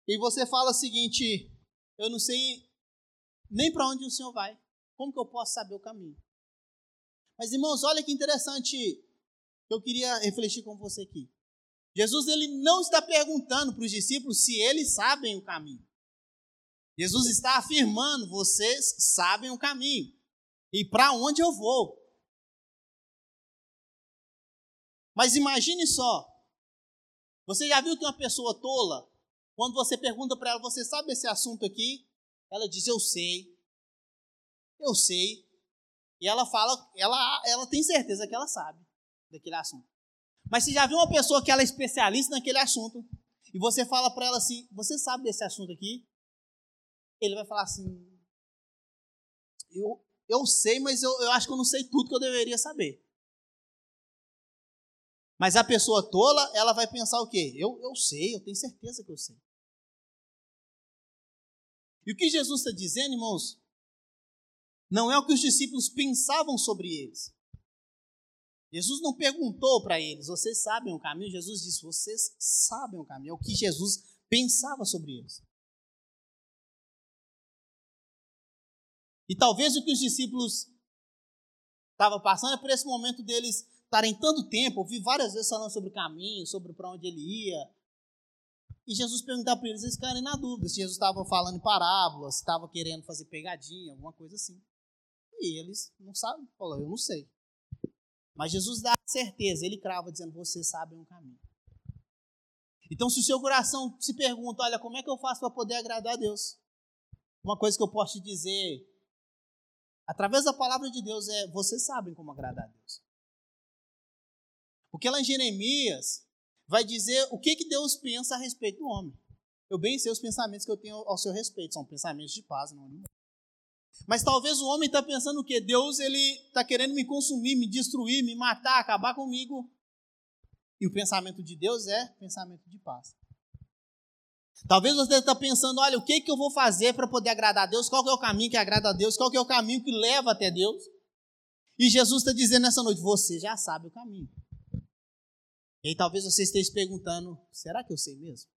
E você fala o seguinte: eu não sei nem para onde o Senhor vai. Como que eu posso saber o caminho? Mas irmãos, olha que interessante que eu queria refletir com você aqui. Jesus ele não está perguntando para os discípulos se eles sabem o caminho. Jesus está afirmando: vocês sabem o caminho. E para onde eu vou? Mas imagine só. Você já viu que uma pessoa tola, quando você pergunta para ela, você sabe esse assunto aqui? Ela diz, eu sei. Eu sei. E ela fala, ela, ela tem certeza que ela sabe daquele assunto. Mas você já viu uma pessoa que ela é especialista naquele assunto, e você fala para ela assim, você sabe desse assunto aqui? Ele vai falar assim, eu, eu sei, mas eu, eu acho que eu não sei tudo que eu deveria saber. Mas a pessoa tola, ela vai pensar o quê? Eu, eu sei, eu tenho certeza que eu sei. E o que Jesus está dizendo, irmãos, não é o que os discípulos pensavam sobre eles. Jesus não perguntou para eles, vocês sabem o caminho? Jesus disse, vocês sabem o caminho. É o que Jesus pensava sobre eles. E talvez o que os discípulos estavam passando é por esse momento deles estarem tanto tempo, ouvi várias vezes falando sobre o caminho, sobre para onde ele ia. E Jesus perguntava para eles, eles ficarem na dúvida se Jesus estava falando em parábolas, se estava querendo fazer pegadinha, alguma coisa assim. E eles não sabem, falou, eu não sei. Mas Jesus dá certeza, ele crava dizendo, vocês sabem o caminho. Então, se o seu coração se pergunta, olha, como é que eu faço para poder agradar a Deus? Uma coisa que eu posso te dizer Através da palavra de Deus, é, vocês sabem como agradar a Deus. Porque lá em Jeremias vai dizer o que, que Deus pensa a respeito do homem. Eu bem sei os pensamentos que eu tenho ao seu respeito, são pensamentos de paz, não de Mas talvez o homem está pensando o quê? Deus ele está querendo me consumir, me destruir, me matar, acabar comigo. E o pensamento de Deus é pensamento de paz. Talvez você está pensando, olha, o que, que eu vou fazer para poder agradar a Deus? Qual é o caminho que agrada a Deus? Qual é o caminho que leva até Deus? E Jesus está dizendo nessa noite, você já sabe o caminho. E aí talvez você esteja perguntando, será que eu sei mesmo?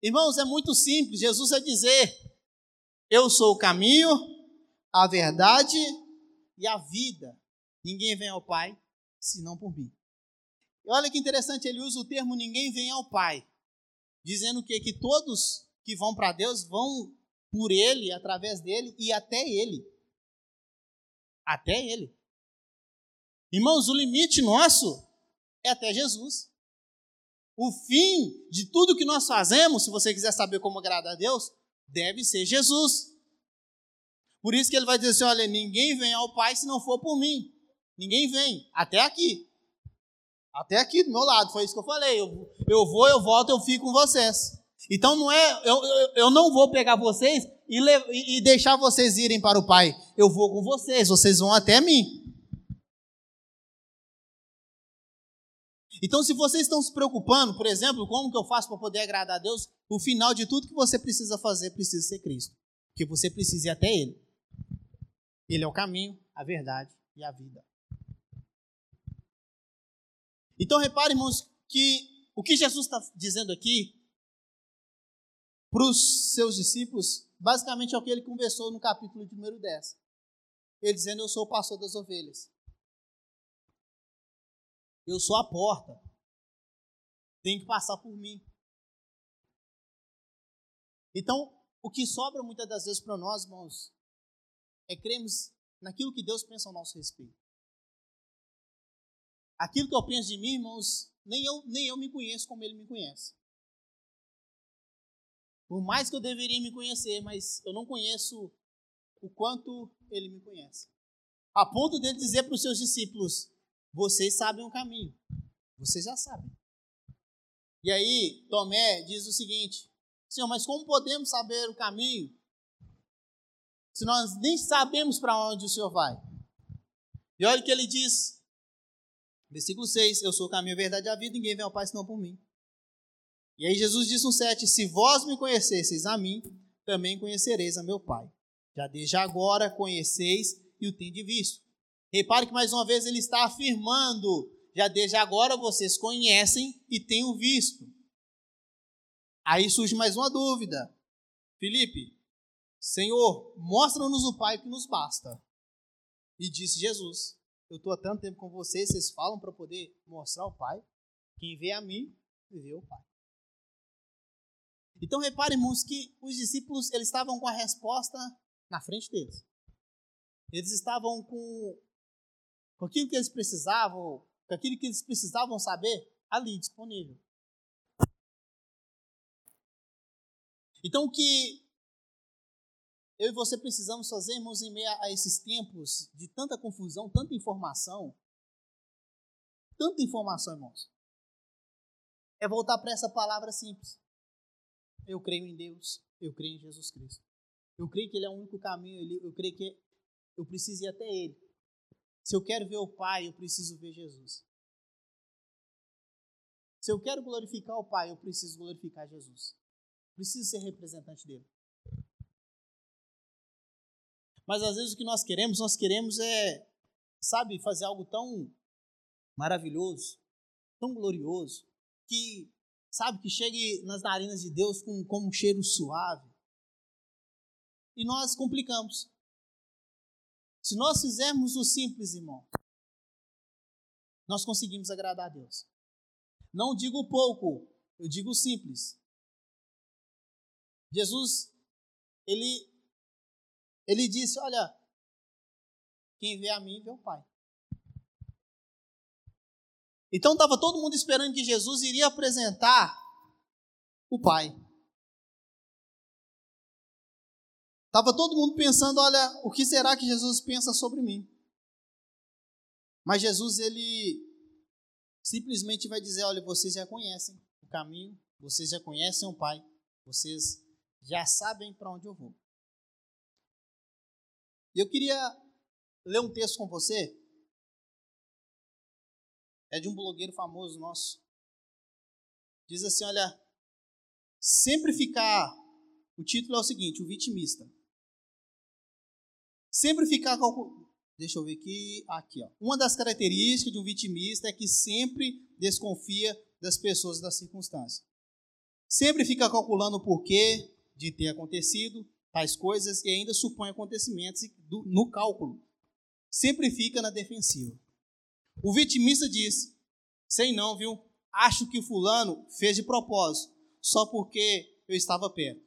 Irmãos, é muito simples. Jesus vai dizer, eu sou o caminho, a verdade e a vida. Ninguém vem ao Pai senão por mim. E olha que interessante, ele usa o termo ninguém vem ao Pai, dizendo que, que todos que vão para Deus vão por Ele, através dele e até Ele. Até Ele. Irmãos, o limite nosso é até Jesus. O fim de tudo que nós fazemos, se você quiser saber como agradar a Deus, deve ser Jesus. Por isso que ele vai dizer assim: olha, ninguém vem ao Pai se não for por mim. Ninguém vem, até aqui. Até aqui do meu lado, foi isso que eu falei. Eu, eu vou, eu volto, eu fico com vocês. Então não é, eu, eu, eu não vou pegar vocês e, e, e deixar vocês irem para o Pai. Eu vou com vocês, vocês vão até mim. Então, se vocês estão se preocupando, por exemplo, como que eu faço para poder agradar a Deus, o final de tudo que você precisa fazer precisa ser Cristo. Porque você precisa ir até Ele. Ele é o caminho, a verdade e a vida. Então, repare, irmãos, que o que Jesus está dizendo aqui para os seus discípulos, basicamente é o que ele conversou no capítulo de número 10. Ele dizendo: Eu sou o pastor das ovelhas. Eu sou a porta. Tem que passar por mim. Então, o que sobra muitas das vezes para nós, irmãos, é cremos naquilo que Deus pensa ao nosso respeito. Aquilo que eu penso de mim, irmãos, nem eu, nem eu me conheço como ele me conhece. Por mais que eu deveria me conhecer, mas eu não conheço o quanto ele me conhece. A ponto dele dizer para os seus discípulos: vocês sabem o caminho. Vocês já sabem. E aí, Tomé diz o seguinte: Senhor, mas como podemos saber o caminho se nós nem sabemos para onde o Senhor vai? E olha o que ele diz, versículo 6: Eu sou o caminho, a verdade e a vida, ninguém vem ao Pai senão por mim. E aí, Jesus diz no 7: Se vós me conhecesseis a mim, também conhecereis a meu Pai. Já desde agora conheceis e o tendes visto. Repare que mais uma vez ele está afirmando: já desde agora vocês conhecem e têm o visto. Aí surge mais uma dúvida. Felipe, Senhor, mostra-nos o Pai que nos basta. E disse Jesus: Eu estou há tanto tempo com vocês, vocês falam para poder mostrar o Pai. Quem vê a mim, vê o Pai. Então repare, irmãos, que os discípulos eles estavam com a resposta na frente deles. Eles estavam com com aquilo que eles precisavam, com aquilo que eles precisavam saber, ali disponível. Então, o que eu e você precisamos fazer, irmãos, em meio a esses tempos de tanta confusão, tanta informação, tanta informação, irmãos, é voltar para essa palavra simples. Eu creio em Deus, eu creio em Jesus Cristo. Eu creio que Ele é o único caminho, eu creio que eu preciso ir até Ele. Se eu quero ver o Pai, eu preciso ver Jesus. Se eu quero glorificar o Pai, eu preciso glorificar Jesus. Preciso ser representante dele. Mas às vezes o que nós queremos, nós queremos é, sabe, fazer algo tão maravilhoso, tão glorioso, que, sabe, que chegue nas narinas de Deus com, com um cheiro suave. E nós complicamos. Se nós fizermos o simples, irmão, nós conseguimos agradar a Deus. Não digo pouco, eu digo simples. Jesus, ele, ele disse: Olha, quem vê a mim vê o Pai. Então estava todo mundo esperando que Jesus iria apresentar o Pai. Estava todo mundo pensando, olha, o que será que Jesus pensa sobre mim? Mas Jesus, ele simplesmente vai dizer, olha, vocês já conhecem o caminho, vocês já conhecem o Pai, vocês já sabem para onde eu vou. E eu queria ler um texto com você. É de um blogueiro famoso nosso. Diz assim, olha, sempre ficar. O título é o seguinte: o vitimista. Sempre ficar calculando. Deixa eu ver aqui. Aqui, ó. Uma das características de um vitimista é que sempre desconfia das pessoas e das circunstâncias. Sempre fica calculando o porquê de ter acontecido tais coisas e ainda supõe acontecimentos no cálculo. Sempre fica na defensiva. O vitimista diz: sei não, viu? Acho que o fulano fez de propósito, só porque eu estava perto.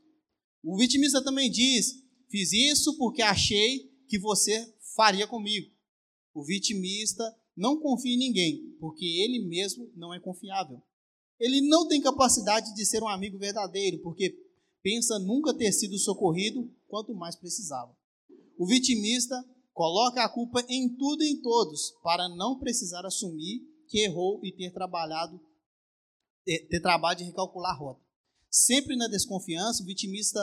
O vitimista também diz: fiz isso porque achei que você faria comigo. O vitimista não confia em ninguém, porque ele mesmo não é confiável. Ele não tem capacidade de ser um amigo verdadeiro, porque pensa nunca ter sido socorrido quanto mais precisava. O vitimista coloca a culpa em tudo e em todos, para não precisar assumir que errou e ter trabalhado ter, trabalho de recalcular a rota. Sempre na desconfiança, o vitimista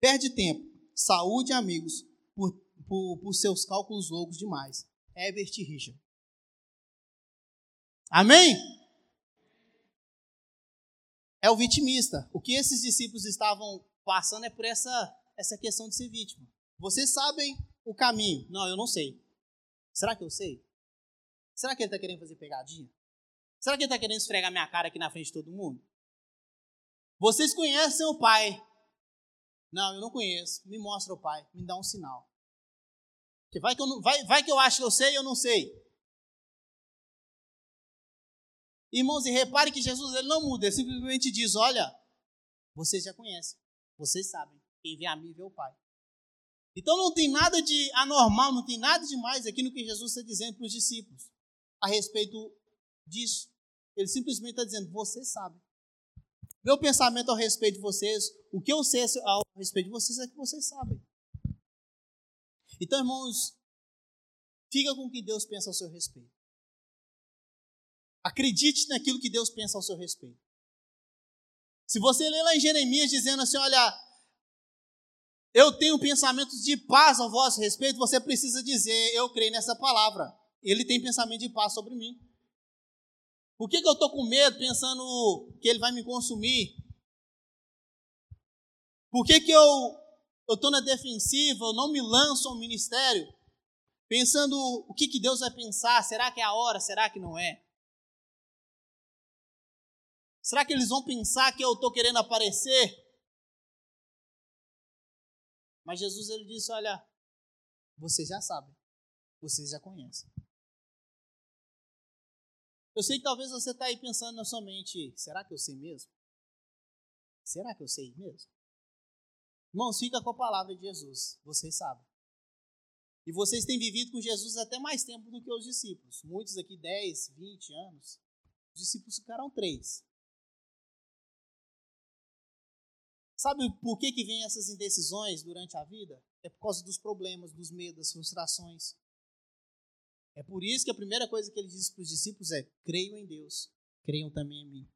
perde tempo, saúde e amigos por por, por seus cálculos loucos demais. Herbert Richard. Amém? é o vitimista. O que esses discípulos estavam passando é por essa, essa questão de ser vítima. Vocês sabem o caminho? Não, eu não sei. Será que eu sei? Será que ele está querendo fazer pegadinha? Será que ele está querendo esfregar minha cara aqui na frente de todo mundo? Vocês conhecem o pai? Não, eu não conheço. Me mostra o pai, me dá um sinal. Porque vai que eu, vai, vai que eu acho que eu sei e eu não sei. Irmãos, e repare que Jesus ele não muda, ele simplesmente diz: Olha, vocês já conhecem, vocês sabem, quem vê a mim vê o Pai. Então não tem nada de anormal, não tem nada de mais aqui no que Jesus está dizendo para os discípulos a respeito disso. Ele simplesmente está dizendo: vocês sabem. Meu pensamento a respeito de vocês, o que eu sei a respeito de vocês é que vocês sabem. Então, irmãos, fica com o que Deus pensa ao seu respeito. Acredite naquilo que Deus pensa ao seu respeito. Se você ler lá em Jeremias dizendo assim, olha, eu tenho pensamentos de paz ao vosso respeito, você precisa dizer, eu creio nessa palavra. Ele tem pensamento de paz sobre mim. Por que, que eu estou com medo pensando que ele vai me consumir? Por que, que eu estou na defensiva, eu não me lanço ao ministério? Pensando o que, que Deus vai pensar, será que é a hora, será que não é? Será que eles vão pensar que eu estou querendo aparecer? Mas Jesus ele disse: Olha, vocês já sabem, vocês já conhecem. Eu sei que talvez você está aí pensando na sua mente: será que eu sei mesmo? Será que eu sei mesmo? Irmãos, fica com a palavra de Jesus, vocês sabem. E vocês têm vivido com Jesus até mais tempo do que os discípulos. Muitos aqui, 10, 20 anos. Os discípulos ficaram três. Sabe por que, que vem essas indecisões durante a vida? É por causa dos problemas, dos medos, das frustrações. É por isso que a primeira coisa que ele diz para os discípulos é: creiam em Deus, creiam também em mim.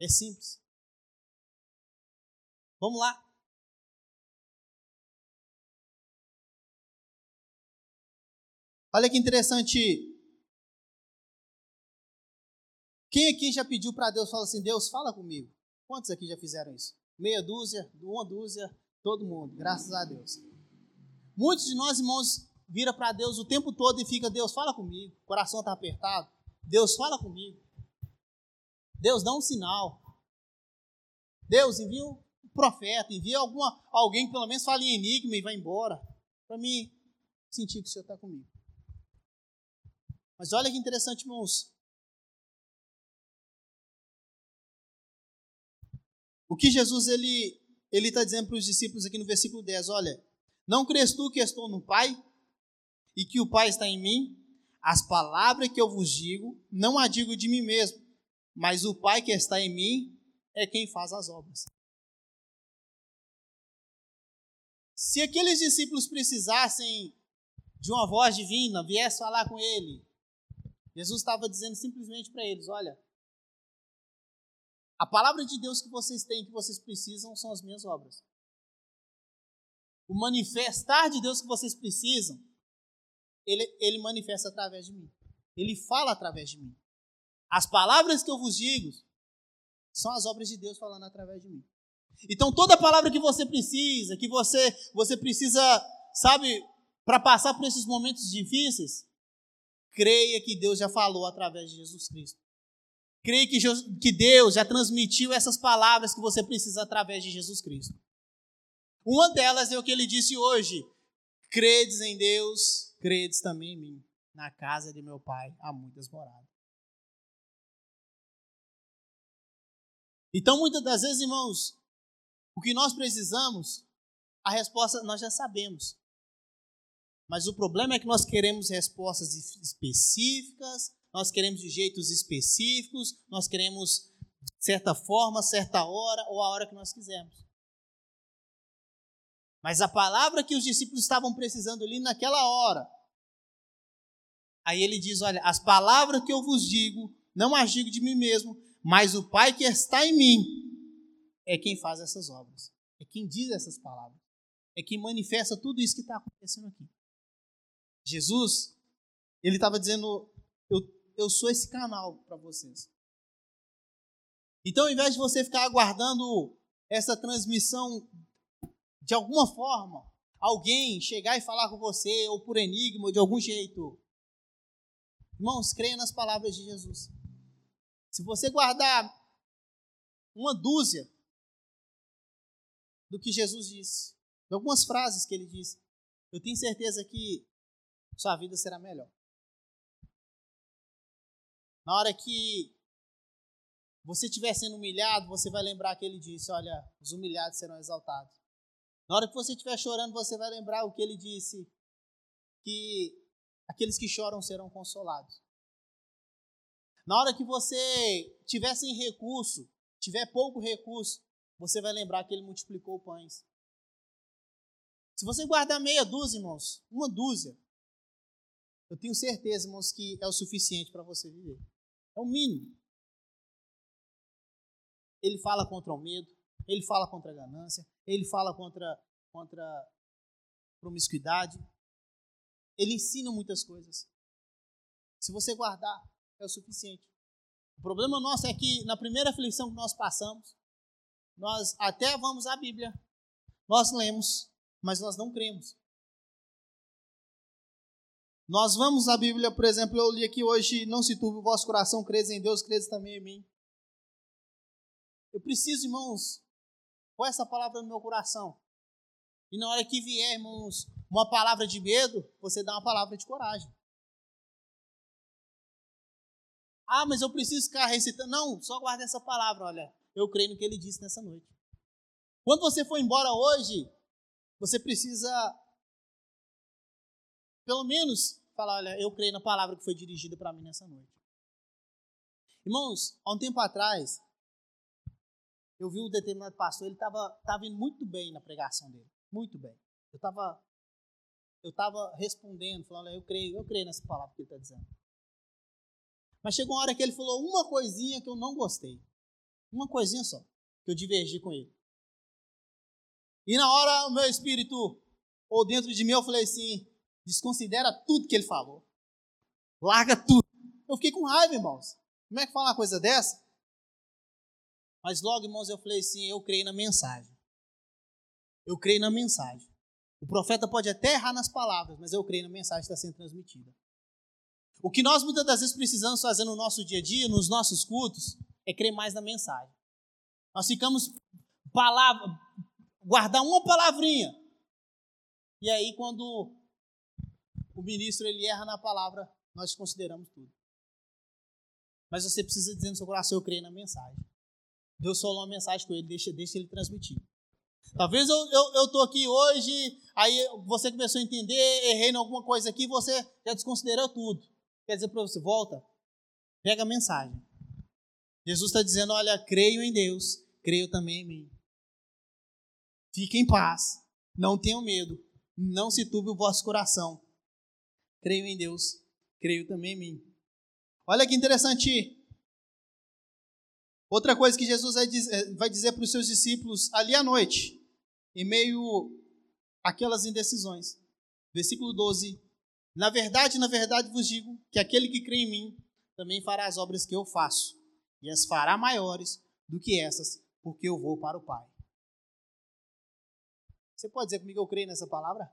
É simples. Vamos lá. Olha que interessante. Quem aqui já pediu para Deus, fala assim: Deus, fala comigo. Quantos aqui já fizeram isso? Meia dúzia, uma dúzia, todo mundo, graças a Deus. Muitos de nós, irmãos, vira para Deus o tempo todo e fica, Deus, fala comigo. O coração está apertado. Deus, fala comigo. Deus, dá um sinal. Deus, envia um profeta, envia alguma, alguém que pelo menos fale em enigma e vá embora. Para mim sentir que o Senhor está comigo. Mas olha que interessante, irmãos. O que Jesus ele ele está dizendo para os discípulos aqui no versículo 10, olha, não crês tu que estou no Pai e que o Pai está em mim? As palavras que eu vos digo, não as digo de mim mesmo, mas o Pai que está em mim é quem faz as obras. Se aqueles discípulos precisassem de uma voz divina, viesse falar com ele, Jesus estava dizendo simplesmente para eles: olha, a palavra de Deus que vocês têm, que vocês precisam, são as minhas obras. O manifestar de Deus que vocês precisam, ele, ele manifesta através de mim. Ele fala através de mim. As palavras que eu vos digo são as obras de Deus falando através de mim. Então toda palavra que você precisa, que você você precisa, sabe, para passar por esses momentos difíceis, creia que Deus já falou através de Jesus Cristo. Creio que, que Deus já transmitiu essas palavras que você precisa através de Jesus Cristo. Uma delas é o que ele disse hoje: credes em Deus, credes também em mim. Na casa de meu pai há muitas moradas. Então, muitas das vezes, irmãos, o que nós precisamos, a resposta nós já sabemos. Mas o problema é que nós queremos respostas específicas, nós queremos de jeitos específicos, nós queremos certa forma, certa hora ou a hora que nós quisermos. Mas a palavra que os discípulos estavam precisando ali naquela hora. Aí ele diz: Olha, as palavras que eu vos digo, não as digo de mim mesmo, mas o Pai que está em mim é quem faz essas obras, é quem diz essas palavras, é quem manifesta tudo isso que está acontecendo aqui. Jesus, ele estava dizendo: eu eu sou esse canal para vocês. Então, ao invés de você ficar aguardando essa transmissão de alguma forma, alguém chegar e falar com você, ou por enigma, ou de algum jeito. Irmãos, creia nas palavras de Jesus. Se você guardar uma dúzia do que Jesus disse, de algumas frases que ele disse, eu tenho certeza que sua vida será melhor. Na hora que você estiver sendo humilhado, você vai lembrar que ele disse: Olha, os humilhados serão exaltados. Na hora que você estiver chorando, você vai lembrar o que ele disse: que aqueles que choram serão consolados. Na hora que você tiver sem recurso, tiver pouco recurso, você vai lembrar que ele multiplicou pães. Se você guardar meia dúzia, irmãos, uma dúzia, eu tenho certeza, irmãos, que é o suficiente para você viver. É o mínimo. Ele fala contra o medo, ele fala contra a ganância, ele fala contra, contra promiscuidade. Ele ensina muitas coisas. Se você guardar, é o suficiente. O problema nosso é que na primeira aflição que nós passamos, nós até vamos à Bíblia, nós lemos, mas nós não cremos. Nós vamos à Bíblia, por exemplo, eu li aqui hoje, não se turbe o vosso coração, crês em Deus, crês também em mim. Eu preciso, irmãos, pôr essa palavra no meu coração. E na hora que vier, irmãos, uma palavra de medo, você dá uma palavra de coragem. Ah, mas eu preciso ficar recitando. Não, só guarda essa palavra, olha. Eu creio no que ele disse nessa noite. Quando você for embora hoje, você precisa, pelo menos, falar: olha, eu creio na palavra que foi dirigida para mim nessa noite. Irmãos, há um tempo atrás, eu vi um determinado pastor, ele estava tava indo muito bem na pregação dele. Muito bem. Eu estava eu tava respondendo, falando, eu creio, eu creio nessa palavra que ele está dizendo. Mas chegou uma hora que ele falou uma coisinha que eu não gostei. Uma coisinha só, que eu divergi com ele. E na hora o meu espírito, ou dentro de mim, eu falei assim: desconsidera tudo que ele falou. Larga tudo. Eu fiquei com raiva, irmãos. Como é que fala uma coisa dessa? Mas logo, irmãos, eu falei assim: eu creio na mensagem. Eu creio na mensagem. O profeta pode até errar nas palavras, mas eu creio na mensagem que está sendo transmitida. O que nós muitas das vezes precisamos fazer no nosso dia a dia, nos nossos cultos, é crer mais na mensagem. Nós ficamos palavra, guardar uma palavrinha. E aí, quando o ministro ele erra na palavra, nós consideramos tudo. Mas você precisa dizer no seu coração: eu creio na mensagem. Deus falou uma mensagem com ele, deixa, deixa ele transmitir. Talvez eu estou eu, eu tô aqui hoje, aí você começou a entender, errei em alguma coisa aqui, você já desconsiderou tudo. Quer dizer para você, volta, pega a mensagem. Jesus está dizendo: olha, creio em Deus, creio também em mim. Fique em paz, não tenham medo, não se turbe o vosso coração. Creio em Deus, creio também em mim. Olha que interessante Outra coisa que Jesus vai dizer para os seus discípulos ali à noite, em meio àquelas indecisões. Versículo 12: Na verdade, na verdade vos digo que aquele que crê em mim também fará as obras que eu faço, e as fará maiores do que essas, porque eu vou para o Pai. Você pode dizer comigo, eu creio nessa palavra?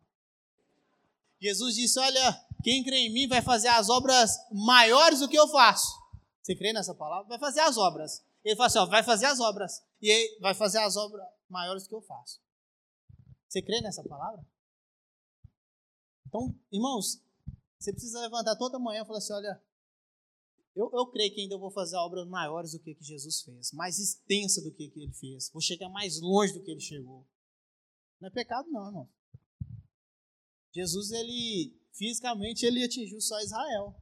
Jesus disse: Olha, quem crê em mim vai fazer as obras maiores do que eu faço. Você crê nessa palavra? Vai fazer as obras. Ele fala assim: ó, vai fazer as obras. E vai fazer as obras maiores que eu faço. Você crê nessa palavra? Então, irmãos, você precisa levantar toda manhã e falar assim: olha, eu, eu creio que ainda vou fazer obras maiores do que, que Jesus fez, mais extensa do que, que ele fez. Vou chegar mais longe do que ele chegou. Não é pecado, não, irmão. Jesus, ele fisicamente, ele atingiu só Israel.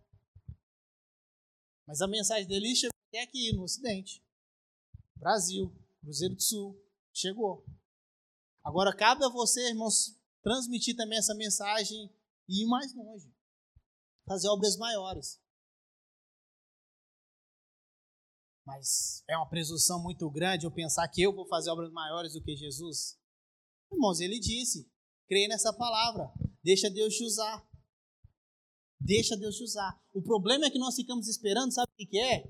Mas a mensagem dele chegou até aqui, no Ocidente. Brasil, Cruzeiro do Sul, chegou. Agora cabe a você, irmãos, transmitir também essa mensagem e ir mais longe. Fazer obras maiores. Mas é uma presunção muito grande eu pensar que eu vou fazer obras maiores do que Jesus. Irmãos, ele disse: creia nessa palavra, deixa Deus te usar. Deixa Deus te usar. O problema é que nós ficamos esperando, sabe o que é?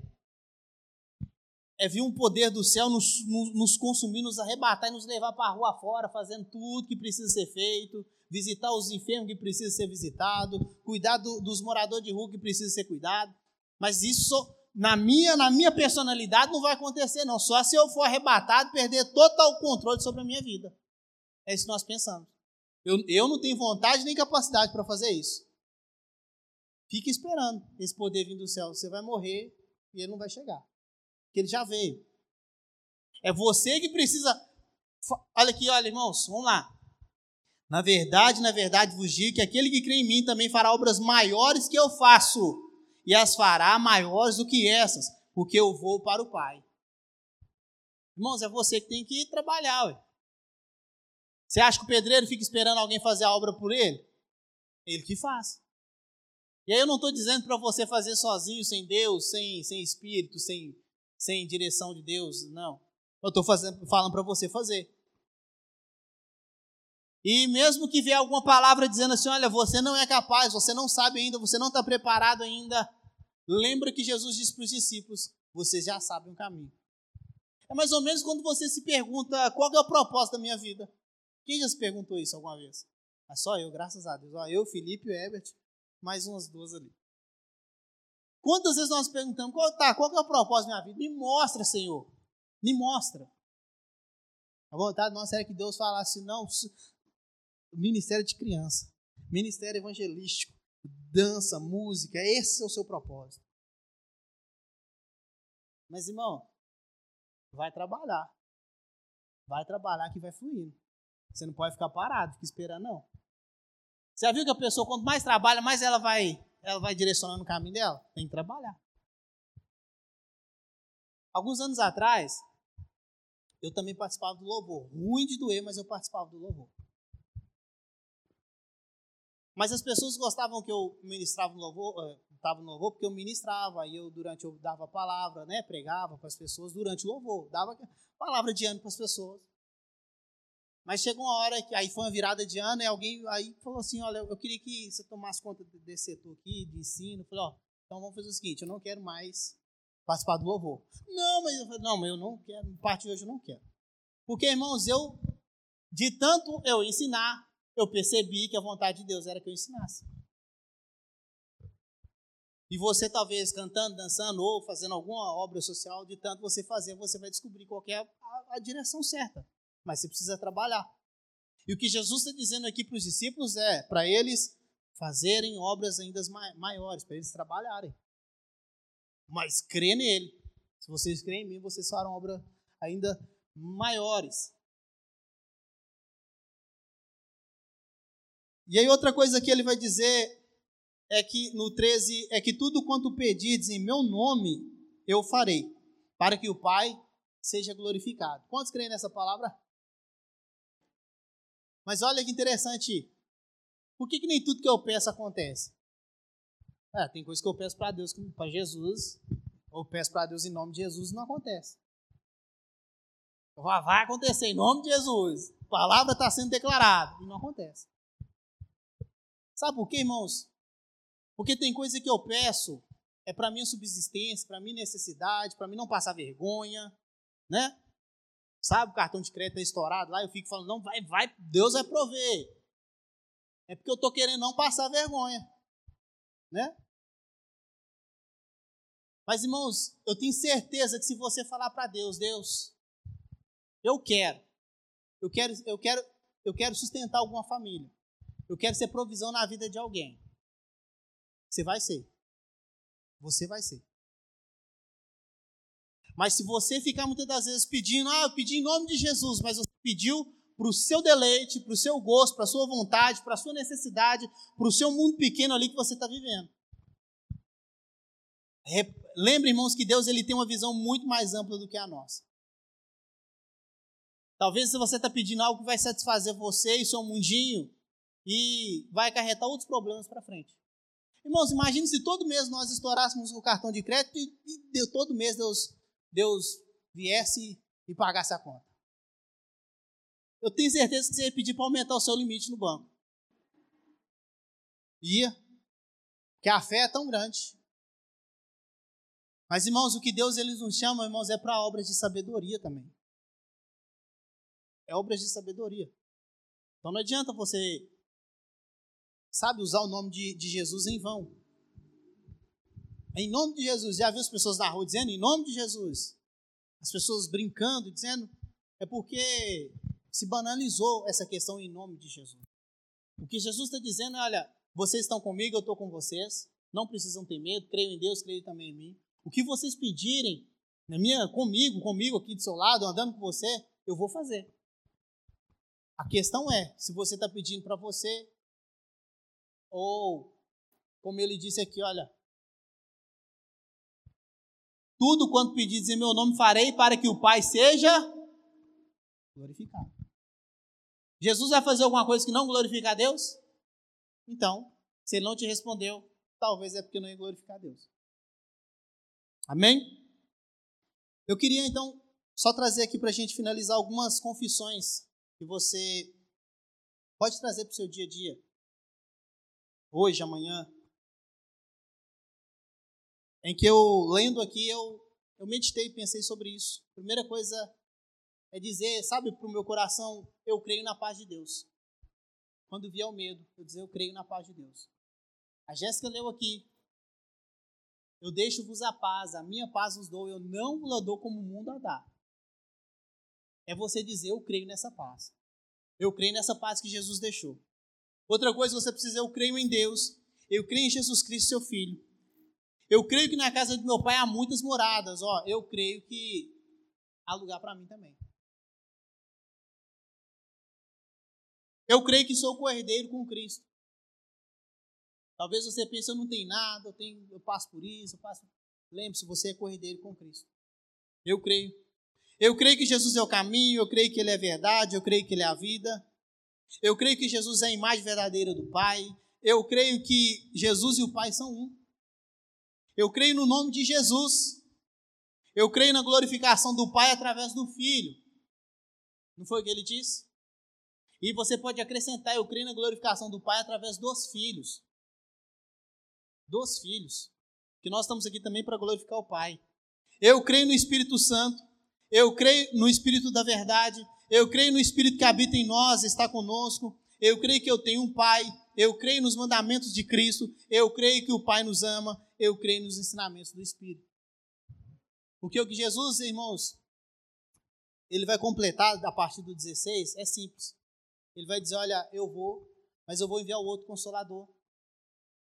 é vir um poder do céu nos, nos consumir, nos arrebatar e nos levar para a rua fora, fazendo tudo que precisa ser feito, visitar os enfermos que precisa ser visitado, cuidar do, dos moradores de rua que precisa ser cuidado. Mas isso na minha, na minha personalidade não vai acontecer, não. Só se eu for arrebatado perder total controle sobre a minha vida. É isso que nós pensamos. Eu, eu não tenho vontade nem capacidade para fazer isso. Fique esperando esse poder vir do céu. Você vai morrer e ele não vai chegar. Porque ele já veio. É você que precisa. Olha aqui, olha, irmãos, vamos lá. Na verdade, na verdade, vos digo que aquele que crê em mim também fará obras maiores que eu faço, e as fará maiores do que essas, porque eu vou para o Pai. Irmãos, é você que tem que trabalhar. Ué. Você acha que o pedreiro fica esperando alguém fazer a obra por ele? Ele que faz. E aí eu não estou dizendo para você fazer sozinho, sem Deus, sem, sem Espírito, sem, sem direção de Deus, não. Eu estou falando para você fazer. E mesmo que vier alguma palavra dizendo assim, olha, você não é capaz, você não sabe ainda, você não está preparado ainda, lembra que Jesus disse para os discípulos, vocês já sabem o caminho. É mais ou menos quando você se pergunta qual é o propósito da minha vida. Quem já se perguntou isso alguma vez? É só eu, graças a Deus. Eu, Felipe o Herbert, mais umas duas ali. Quantas vezes nós perguntamos, qual, tá, qual é o propósito da minha vida? Me mostra, Senhor. Me mostra. A vontade nossa era que Deus falasse, não, ministério de criança, ministério evangelístico, dança, música, esse é o seu propósito. Mas, irmão, vai trabalhar. Vai trabalhar que vai fluindo. Você não pode ficar parado, fica esperando, não. Você já viu que a pessoa, quanto mais trabalha, mais ela vai, ela vai direcionando o caminho dela? Tem que trabalhar. Alguns anos atrás, eu também participava do louvor. Ruim de doer, mas eu participava do louvor. Mas as pessoas gostavam que eu ministrava no louvor, estava eh, no louvor, porque eu ministrava, e eu durante eu dava palavra, né, pregava para as pessoas durante o louvor, dava palavra de ano para as pessoas. Mas chegou uma hora que aí foi uma virada de ano e alguém aí falou assim, olha, eu queria que você tomasse conta desse setor aqui, de ensino. Eu falei, ó, então vamos fazer o seguinte, eu não quero mais participar do louvor. Não, mas eu falei, não, mas eu não quero, parte de hoje eu não quero. Porque, irmãos, eu, de tanto eu ensinar, eu percebi que a vontade de Deus era que eu ensinasse. E você, talvez, cantando, dançando ou fazendo alguma obra social, de tanto você fazer, você vai descobrir qual é a, a direção certa. Mas você precisa trabalhar. E o que Jesus está dizendo aqui para os discípulos é para eles fazerem obras ainda maiores, para eles trabalharem. Mas crê nele. Se vocês creem em mim, vocês farão obras ainda maiores. E aí outra coisa que ele vai dizer é que no 13 é que tudo quanto pedirdes em meu nome eu farei, para que o Pai seja glorificado. Quantos creem nessa palavra? Mas olha que interessante. Por que, que nem tudo que eu peço acontece? É, tem coisa que eu peço para Deus, para Jesus, ou peço para Deus em nome de Jesus não acontece. Vai acontecer em nome de Jesus. A palavra está sendo declarada e não acontece. Sabe por quê, irmãos? Porque tem coisa que eu peço é para minha subsistência, para minha necessidade, para mim não passar vergonha, né? Sabe, o cartão de crédito é estourado lá, eu fico falando, não, vai, vai, Deus vai prover. É porque eu estou querendo não passar vergonha, né? Mas, irmãos, eu tenho certeza que se você falar para Deus, Deus, eu quero, eu quero, eu quero, eu quero sustentar alguma família. Eu quero ser provisão na vida de alguém. Você vai ser. Você vai ser. Mas se você ficar muitas das vezes pedindo, ah, eu pedi em nome de Jesus, mas você pediu para o seu deleite, para o seu gosto, para a sua vontade, para a sua necessidade, para o seu mundo pequeno ali que você está vivendo. Lembre, irmãos, que Deus ele tem uma visão muito mais ampla do que a nossa. Talvez se você está pedindo algo que vai satisfazer você e seu mundinho, e vai acarretar outros problemas para frente. Irmãos, imagine se todo mês nós estourássemos o cartão de crédito e, e todo mês Deus, Deus viesse e pagasse a conta. Eu tenho certeza que você ia pedir para aumentar o seu limite no banco. Ia. Porque a fé é tão grande. Mas, irmãos, o que Deus ele nos chama, irmãos, é para obras de sabedoria também. É obras de sabedoria. Então não adianta você, sabe, usar o nome de, de Jesus em vão. Em nome de Jesus. Já viu as pessoas na rua dizendo em nome de Jesus? As pessoas brincando, dizendo. É porque se banalizou essa questão em nome de Jesus. O que Jesus está dizendo é: olha, vocês estão comigo, eu estou com vocês. Não precisam ter medo, creio em Deus, creio também em mim. O que vocês pedirem na minha, comigo, comigo aqui do seu lado, andando com você, eu vou fazer. A questão é se você está pedindo para você, ou, como ele disse aqui, olha, tudo quanto pedides em meu nome farei para que o Pai seja glorificado. Jesus vai fazer alguma coisa que não glorifica a Deus? Então, se ele não te respondeu, talvez é porque não ia glorificar a Deus. Amém? Eu queria então só trazer aqui para a gente finalizar algumas confissões que você pode trazer para o seu dia a dia. Hoje, amanhã. Em que eu, lendo aqui, eu, eu meditei e pensei sobre isso. Primeira coisa é dizer, sabe, para o meu coração, eu creio na paz de Deus. Quando vier o medo, eu dizer, eu creio na paz de Deus. A Jéssica leu aqui. Eu deixo-vos a paz, a minha paz vos dou, eu não vos dou como o mundo a dá é você dizer: Eu creio nessa paz. Eu creio nessa paz que Jesus deixou. Outra coisa você precisa eu creio em Deus. Eu creio em Jesus Cristo, seu Filho. Eu creio que na casa do meu pai há muitas moradas. Ó, eu creio que há lugar para mim também. Eu creio que sou cordeiro com Cristo. Talvez você pense, eu não tenho nada, eu, tenho, eu passo por isso, eu passo. Lembre-se, você é cordeiro com Cristo. Eu creio. Eu creio que Jesus é o caminho, eu creio que Ele é verdade, eu creio que Ele é a vida. Eu creio que Jesus é a imagem verdadeira do Pai. Eu creio que Jesus e o Pai são um. Eu creio no nome de Jesus. Eu creio na glorificação do Pai através do Filho. Não foi o que ele disse? E você pode acrescentar: eu creio na glorificação do Pai através dos filhos. Dos filhos. Que nós estamos aqui também para glorificar o Pai. Eu creio no Espírito Santo eu creio no Espírito da verdade, eu creio no Espírito que habita em nós, está conosco, eu creio que eu tenho um Pai, eu creio nos mandamentos de Cristo, eu creio que o Pai nos ama, eu creio nos ensinamentos do Espírito. Porque o que Jesus, irmãos, ele vai completar a partir do 16 é simples. Ele vai dizer: Olha, eu vou, mas eu vou enviar o outro consolador.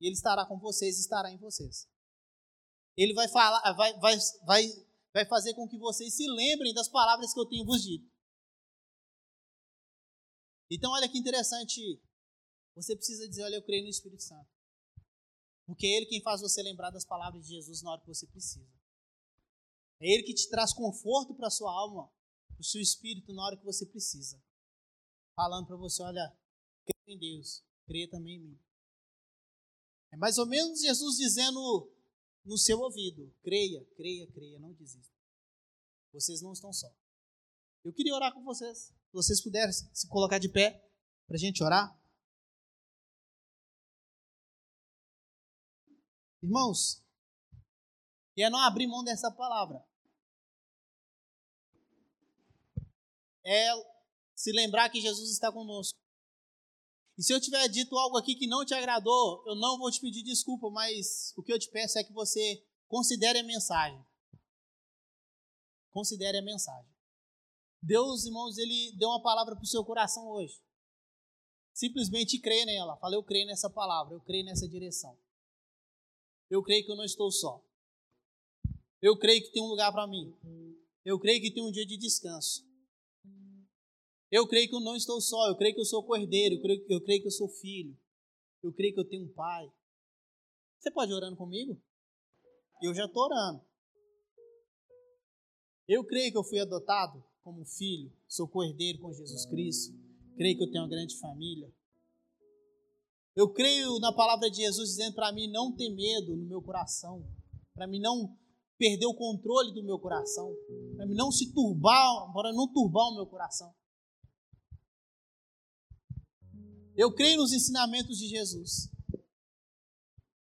E ele estará com vocês, estará em vocês. Ele vai falar, vai, vai, vai vai fazer com que vocês se lembrem das palavras que eu tenho vos dito. Então, olha que interessante. Você precisa dizer: Olha, eu creio no Espírito Santo. Porque é Ele quem faz você lembrar das palavras de Jesus na hora que você precisa. É Ele que te traz conforto para a sua alma, para o seu espírito na hora que você precisa. Falando para você: Olha, creia em Deus, creia também em mim. É mais ou menos Jesus dizendo no seu ouvido. Creia, creia, creia, não desista. Vocês não estão só. Eu queria orar com vocês. Se vocês puderem se colocar de pé para a gente orar. Irmãos, e é não abrir mão dessa palavra. É se lembrar que Jesus está conosco. E se eu tiver dito algo aqui que não te agradou, eu não vou te pedir desculpa, mas o que eu te peço é que você considere a mensagem. Considere a mensagem. Deus, irmãos, ele deu uma palavra para o seu coração hoje. Simplesmente crê nela. Fala, eu creio nessa palavra, eu creio nessa direção. Eu creio que eu não estou só. Eu creio que tem um lugar para mim. Eu creio que tem um dia de descanso. Eu creio que eu não estou só, eu creio que eu sou cordeiro, eu creio, eu creio que eu sou filho, eu creio que eu tenho um pai. Você pode ir orando comigo? Eu já estou orando. Eu creio que eu fui adotado como filho, sou cordeiro com Jesus Cristo, creio que eu tenho uma grande família. Eu creio na palavra de Jesus dizendo para mim não ter medo no meu coração, para mim não perder o controle do meu coração, para mim não se turbar, para não turbar o meu coração. Eu creio nos ensinamentos de Jesus.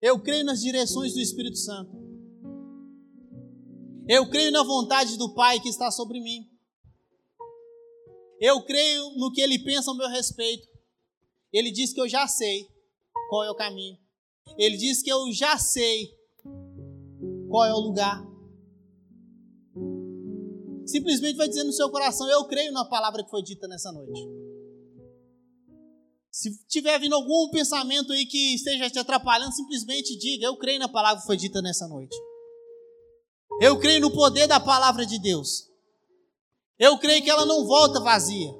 Eu creio nas direções do Espírito Santo. Eu creio na vontade do Pai que está sobre mim. Eu creio no que Ele pensa ao meu respeito. Ele diz que eu já sei qual é o caminho. Ele diz que eu já sei qual é o lugar. Simplesmente vai dizer no seu coração: Eu creio na palavra que foi dita nessa noite. Se tiver vindo algum pensamento aí que esteja te atrapalhando, simplesmente diga: Eu creio na palavra que foi dita nessa noite. Eu creio no poder da palavra de Deus. Eu creio que ela não volta vazia.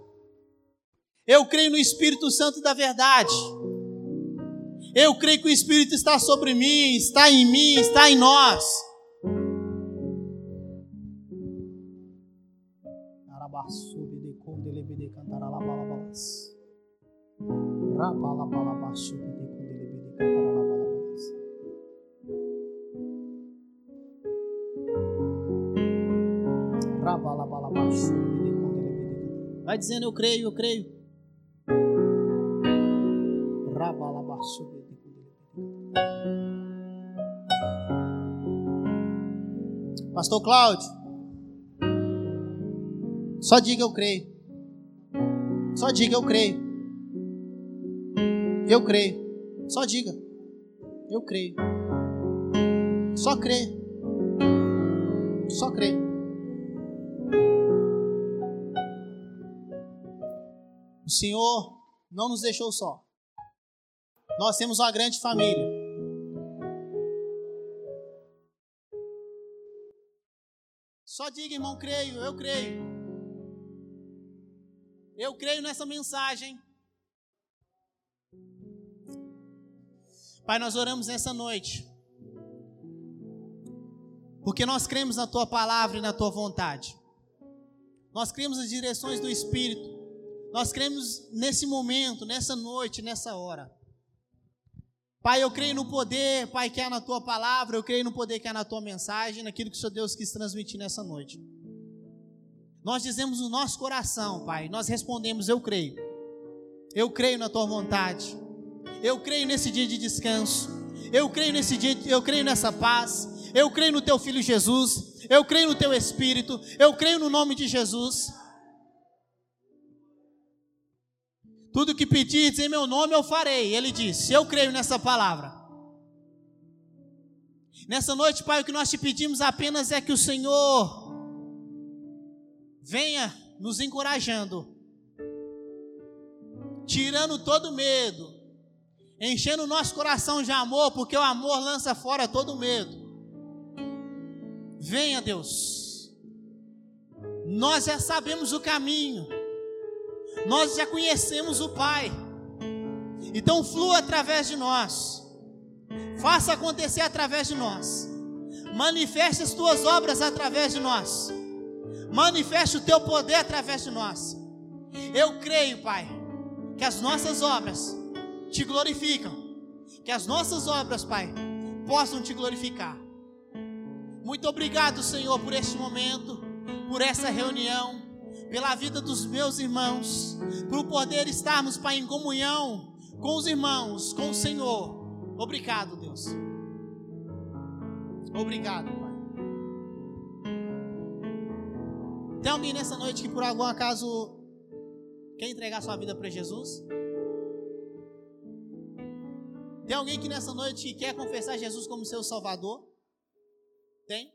Eu creio no Espírito Santo da verdade. Eu creio que o Espírito está sobre mim, está em mim, está em nós. Vai dizendo eu creio, eu creio. Pastor Cláudio, só diga eu creio. Só diga eu creio. Eu creio. Só diga. Eu creio. Só crê. Só crê. O Senhor não nos deixou só. Nós temos uma grande família. Só diga, irmão, creio, eu creio. Eu creio nessa mensagem. Pai, nós oramos nessa noite. Porque nós cremos na tua palavra e na tua vontade. Nós cremos nas direções do Espírito. Nós cremos nesse momento, nessa noite, nessa hora. Pai, eu creio no poder, Pai, que há na tua palavra, eu creio no poder que há na tua mensagem, naquilo que o Senhor Deus quis transmitir nessa noite. Nós dizemos no nosso coração, Pai, nós respondemos: Eu creio. Eu creio na tua vontade. Eu creio nesse dia de descanso. Eu creio nesse dia, eu creio nessa paz. Eu creio no teu filho Jesus. Eu creio no teu espírito. Eu creio no nome de Jesus. Tudo que pedires em meu nome eu farei. Ele disse: Eu creio nessa palavra. Nessa noite, Pai, o que nós te pedimos apenas é que o Senhor venha nos encorajando, tirando todo medo, enchendo o nosso coração de amor, porque o amor lança fora todo medo. Venha, Deus. Nós já sabemos o caminho. Nós já conhecemos o Pai. Então flua através de nós. Faça acontecer através de nós. Manifeste as tuas obras através de nós. Manifeste o teu poder através de nós. Eu creio, Pai, que as nossas obras te glorificam. Que as nossas obras, Pai, possam te glorificar. Muito obrigado, Senhor, por este momento, por essa reunião pela vida dos meus irmãos, por poder estarmos, Pai, em comunhão com os irmãos, com o Senhor. Obrigado, Deus. Obrigado, Pai. Tem alguém nessa noite que por algum acaso quer entregar sua vida para Jesus? Tem alguém que nessa noite quer confessar Jesus como seu Salvador? Tem?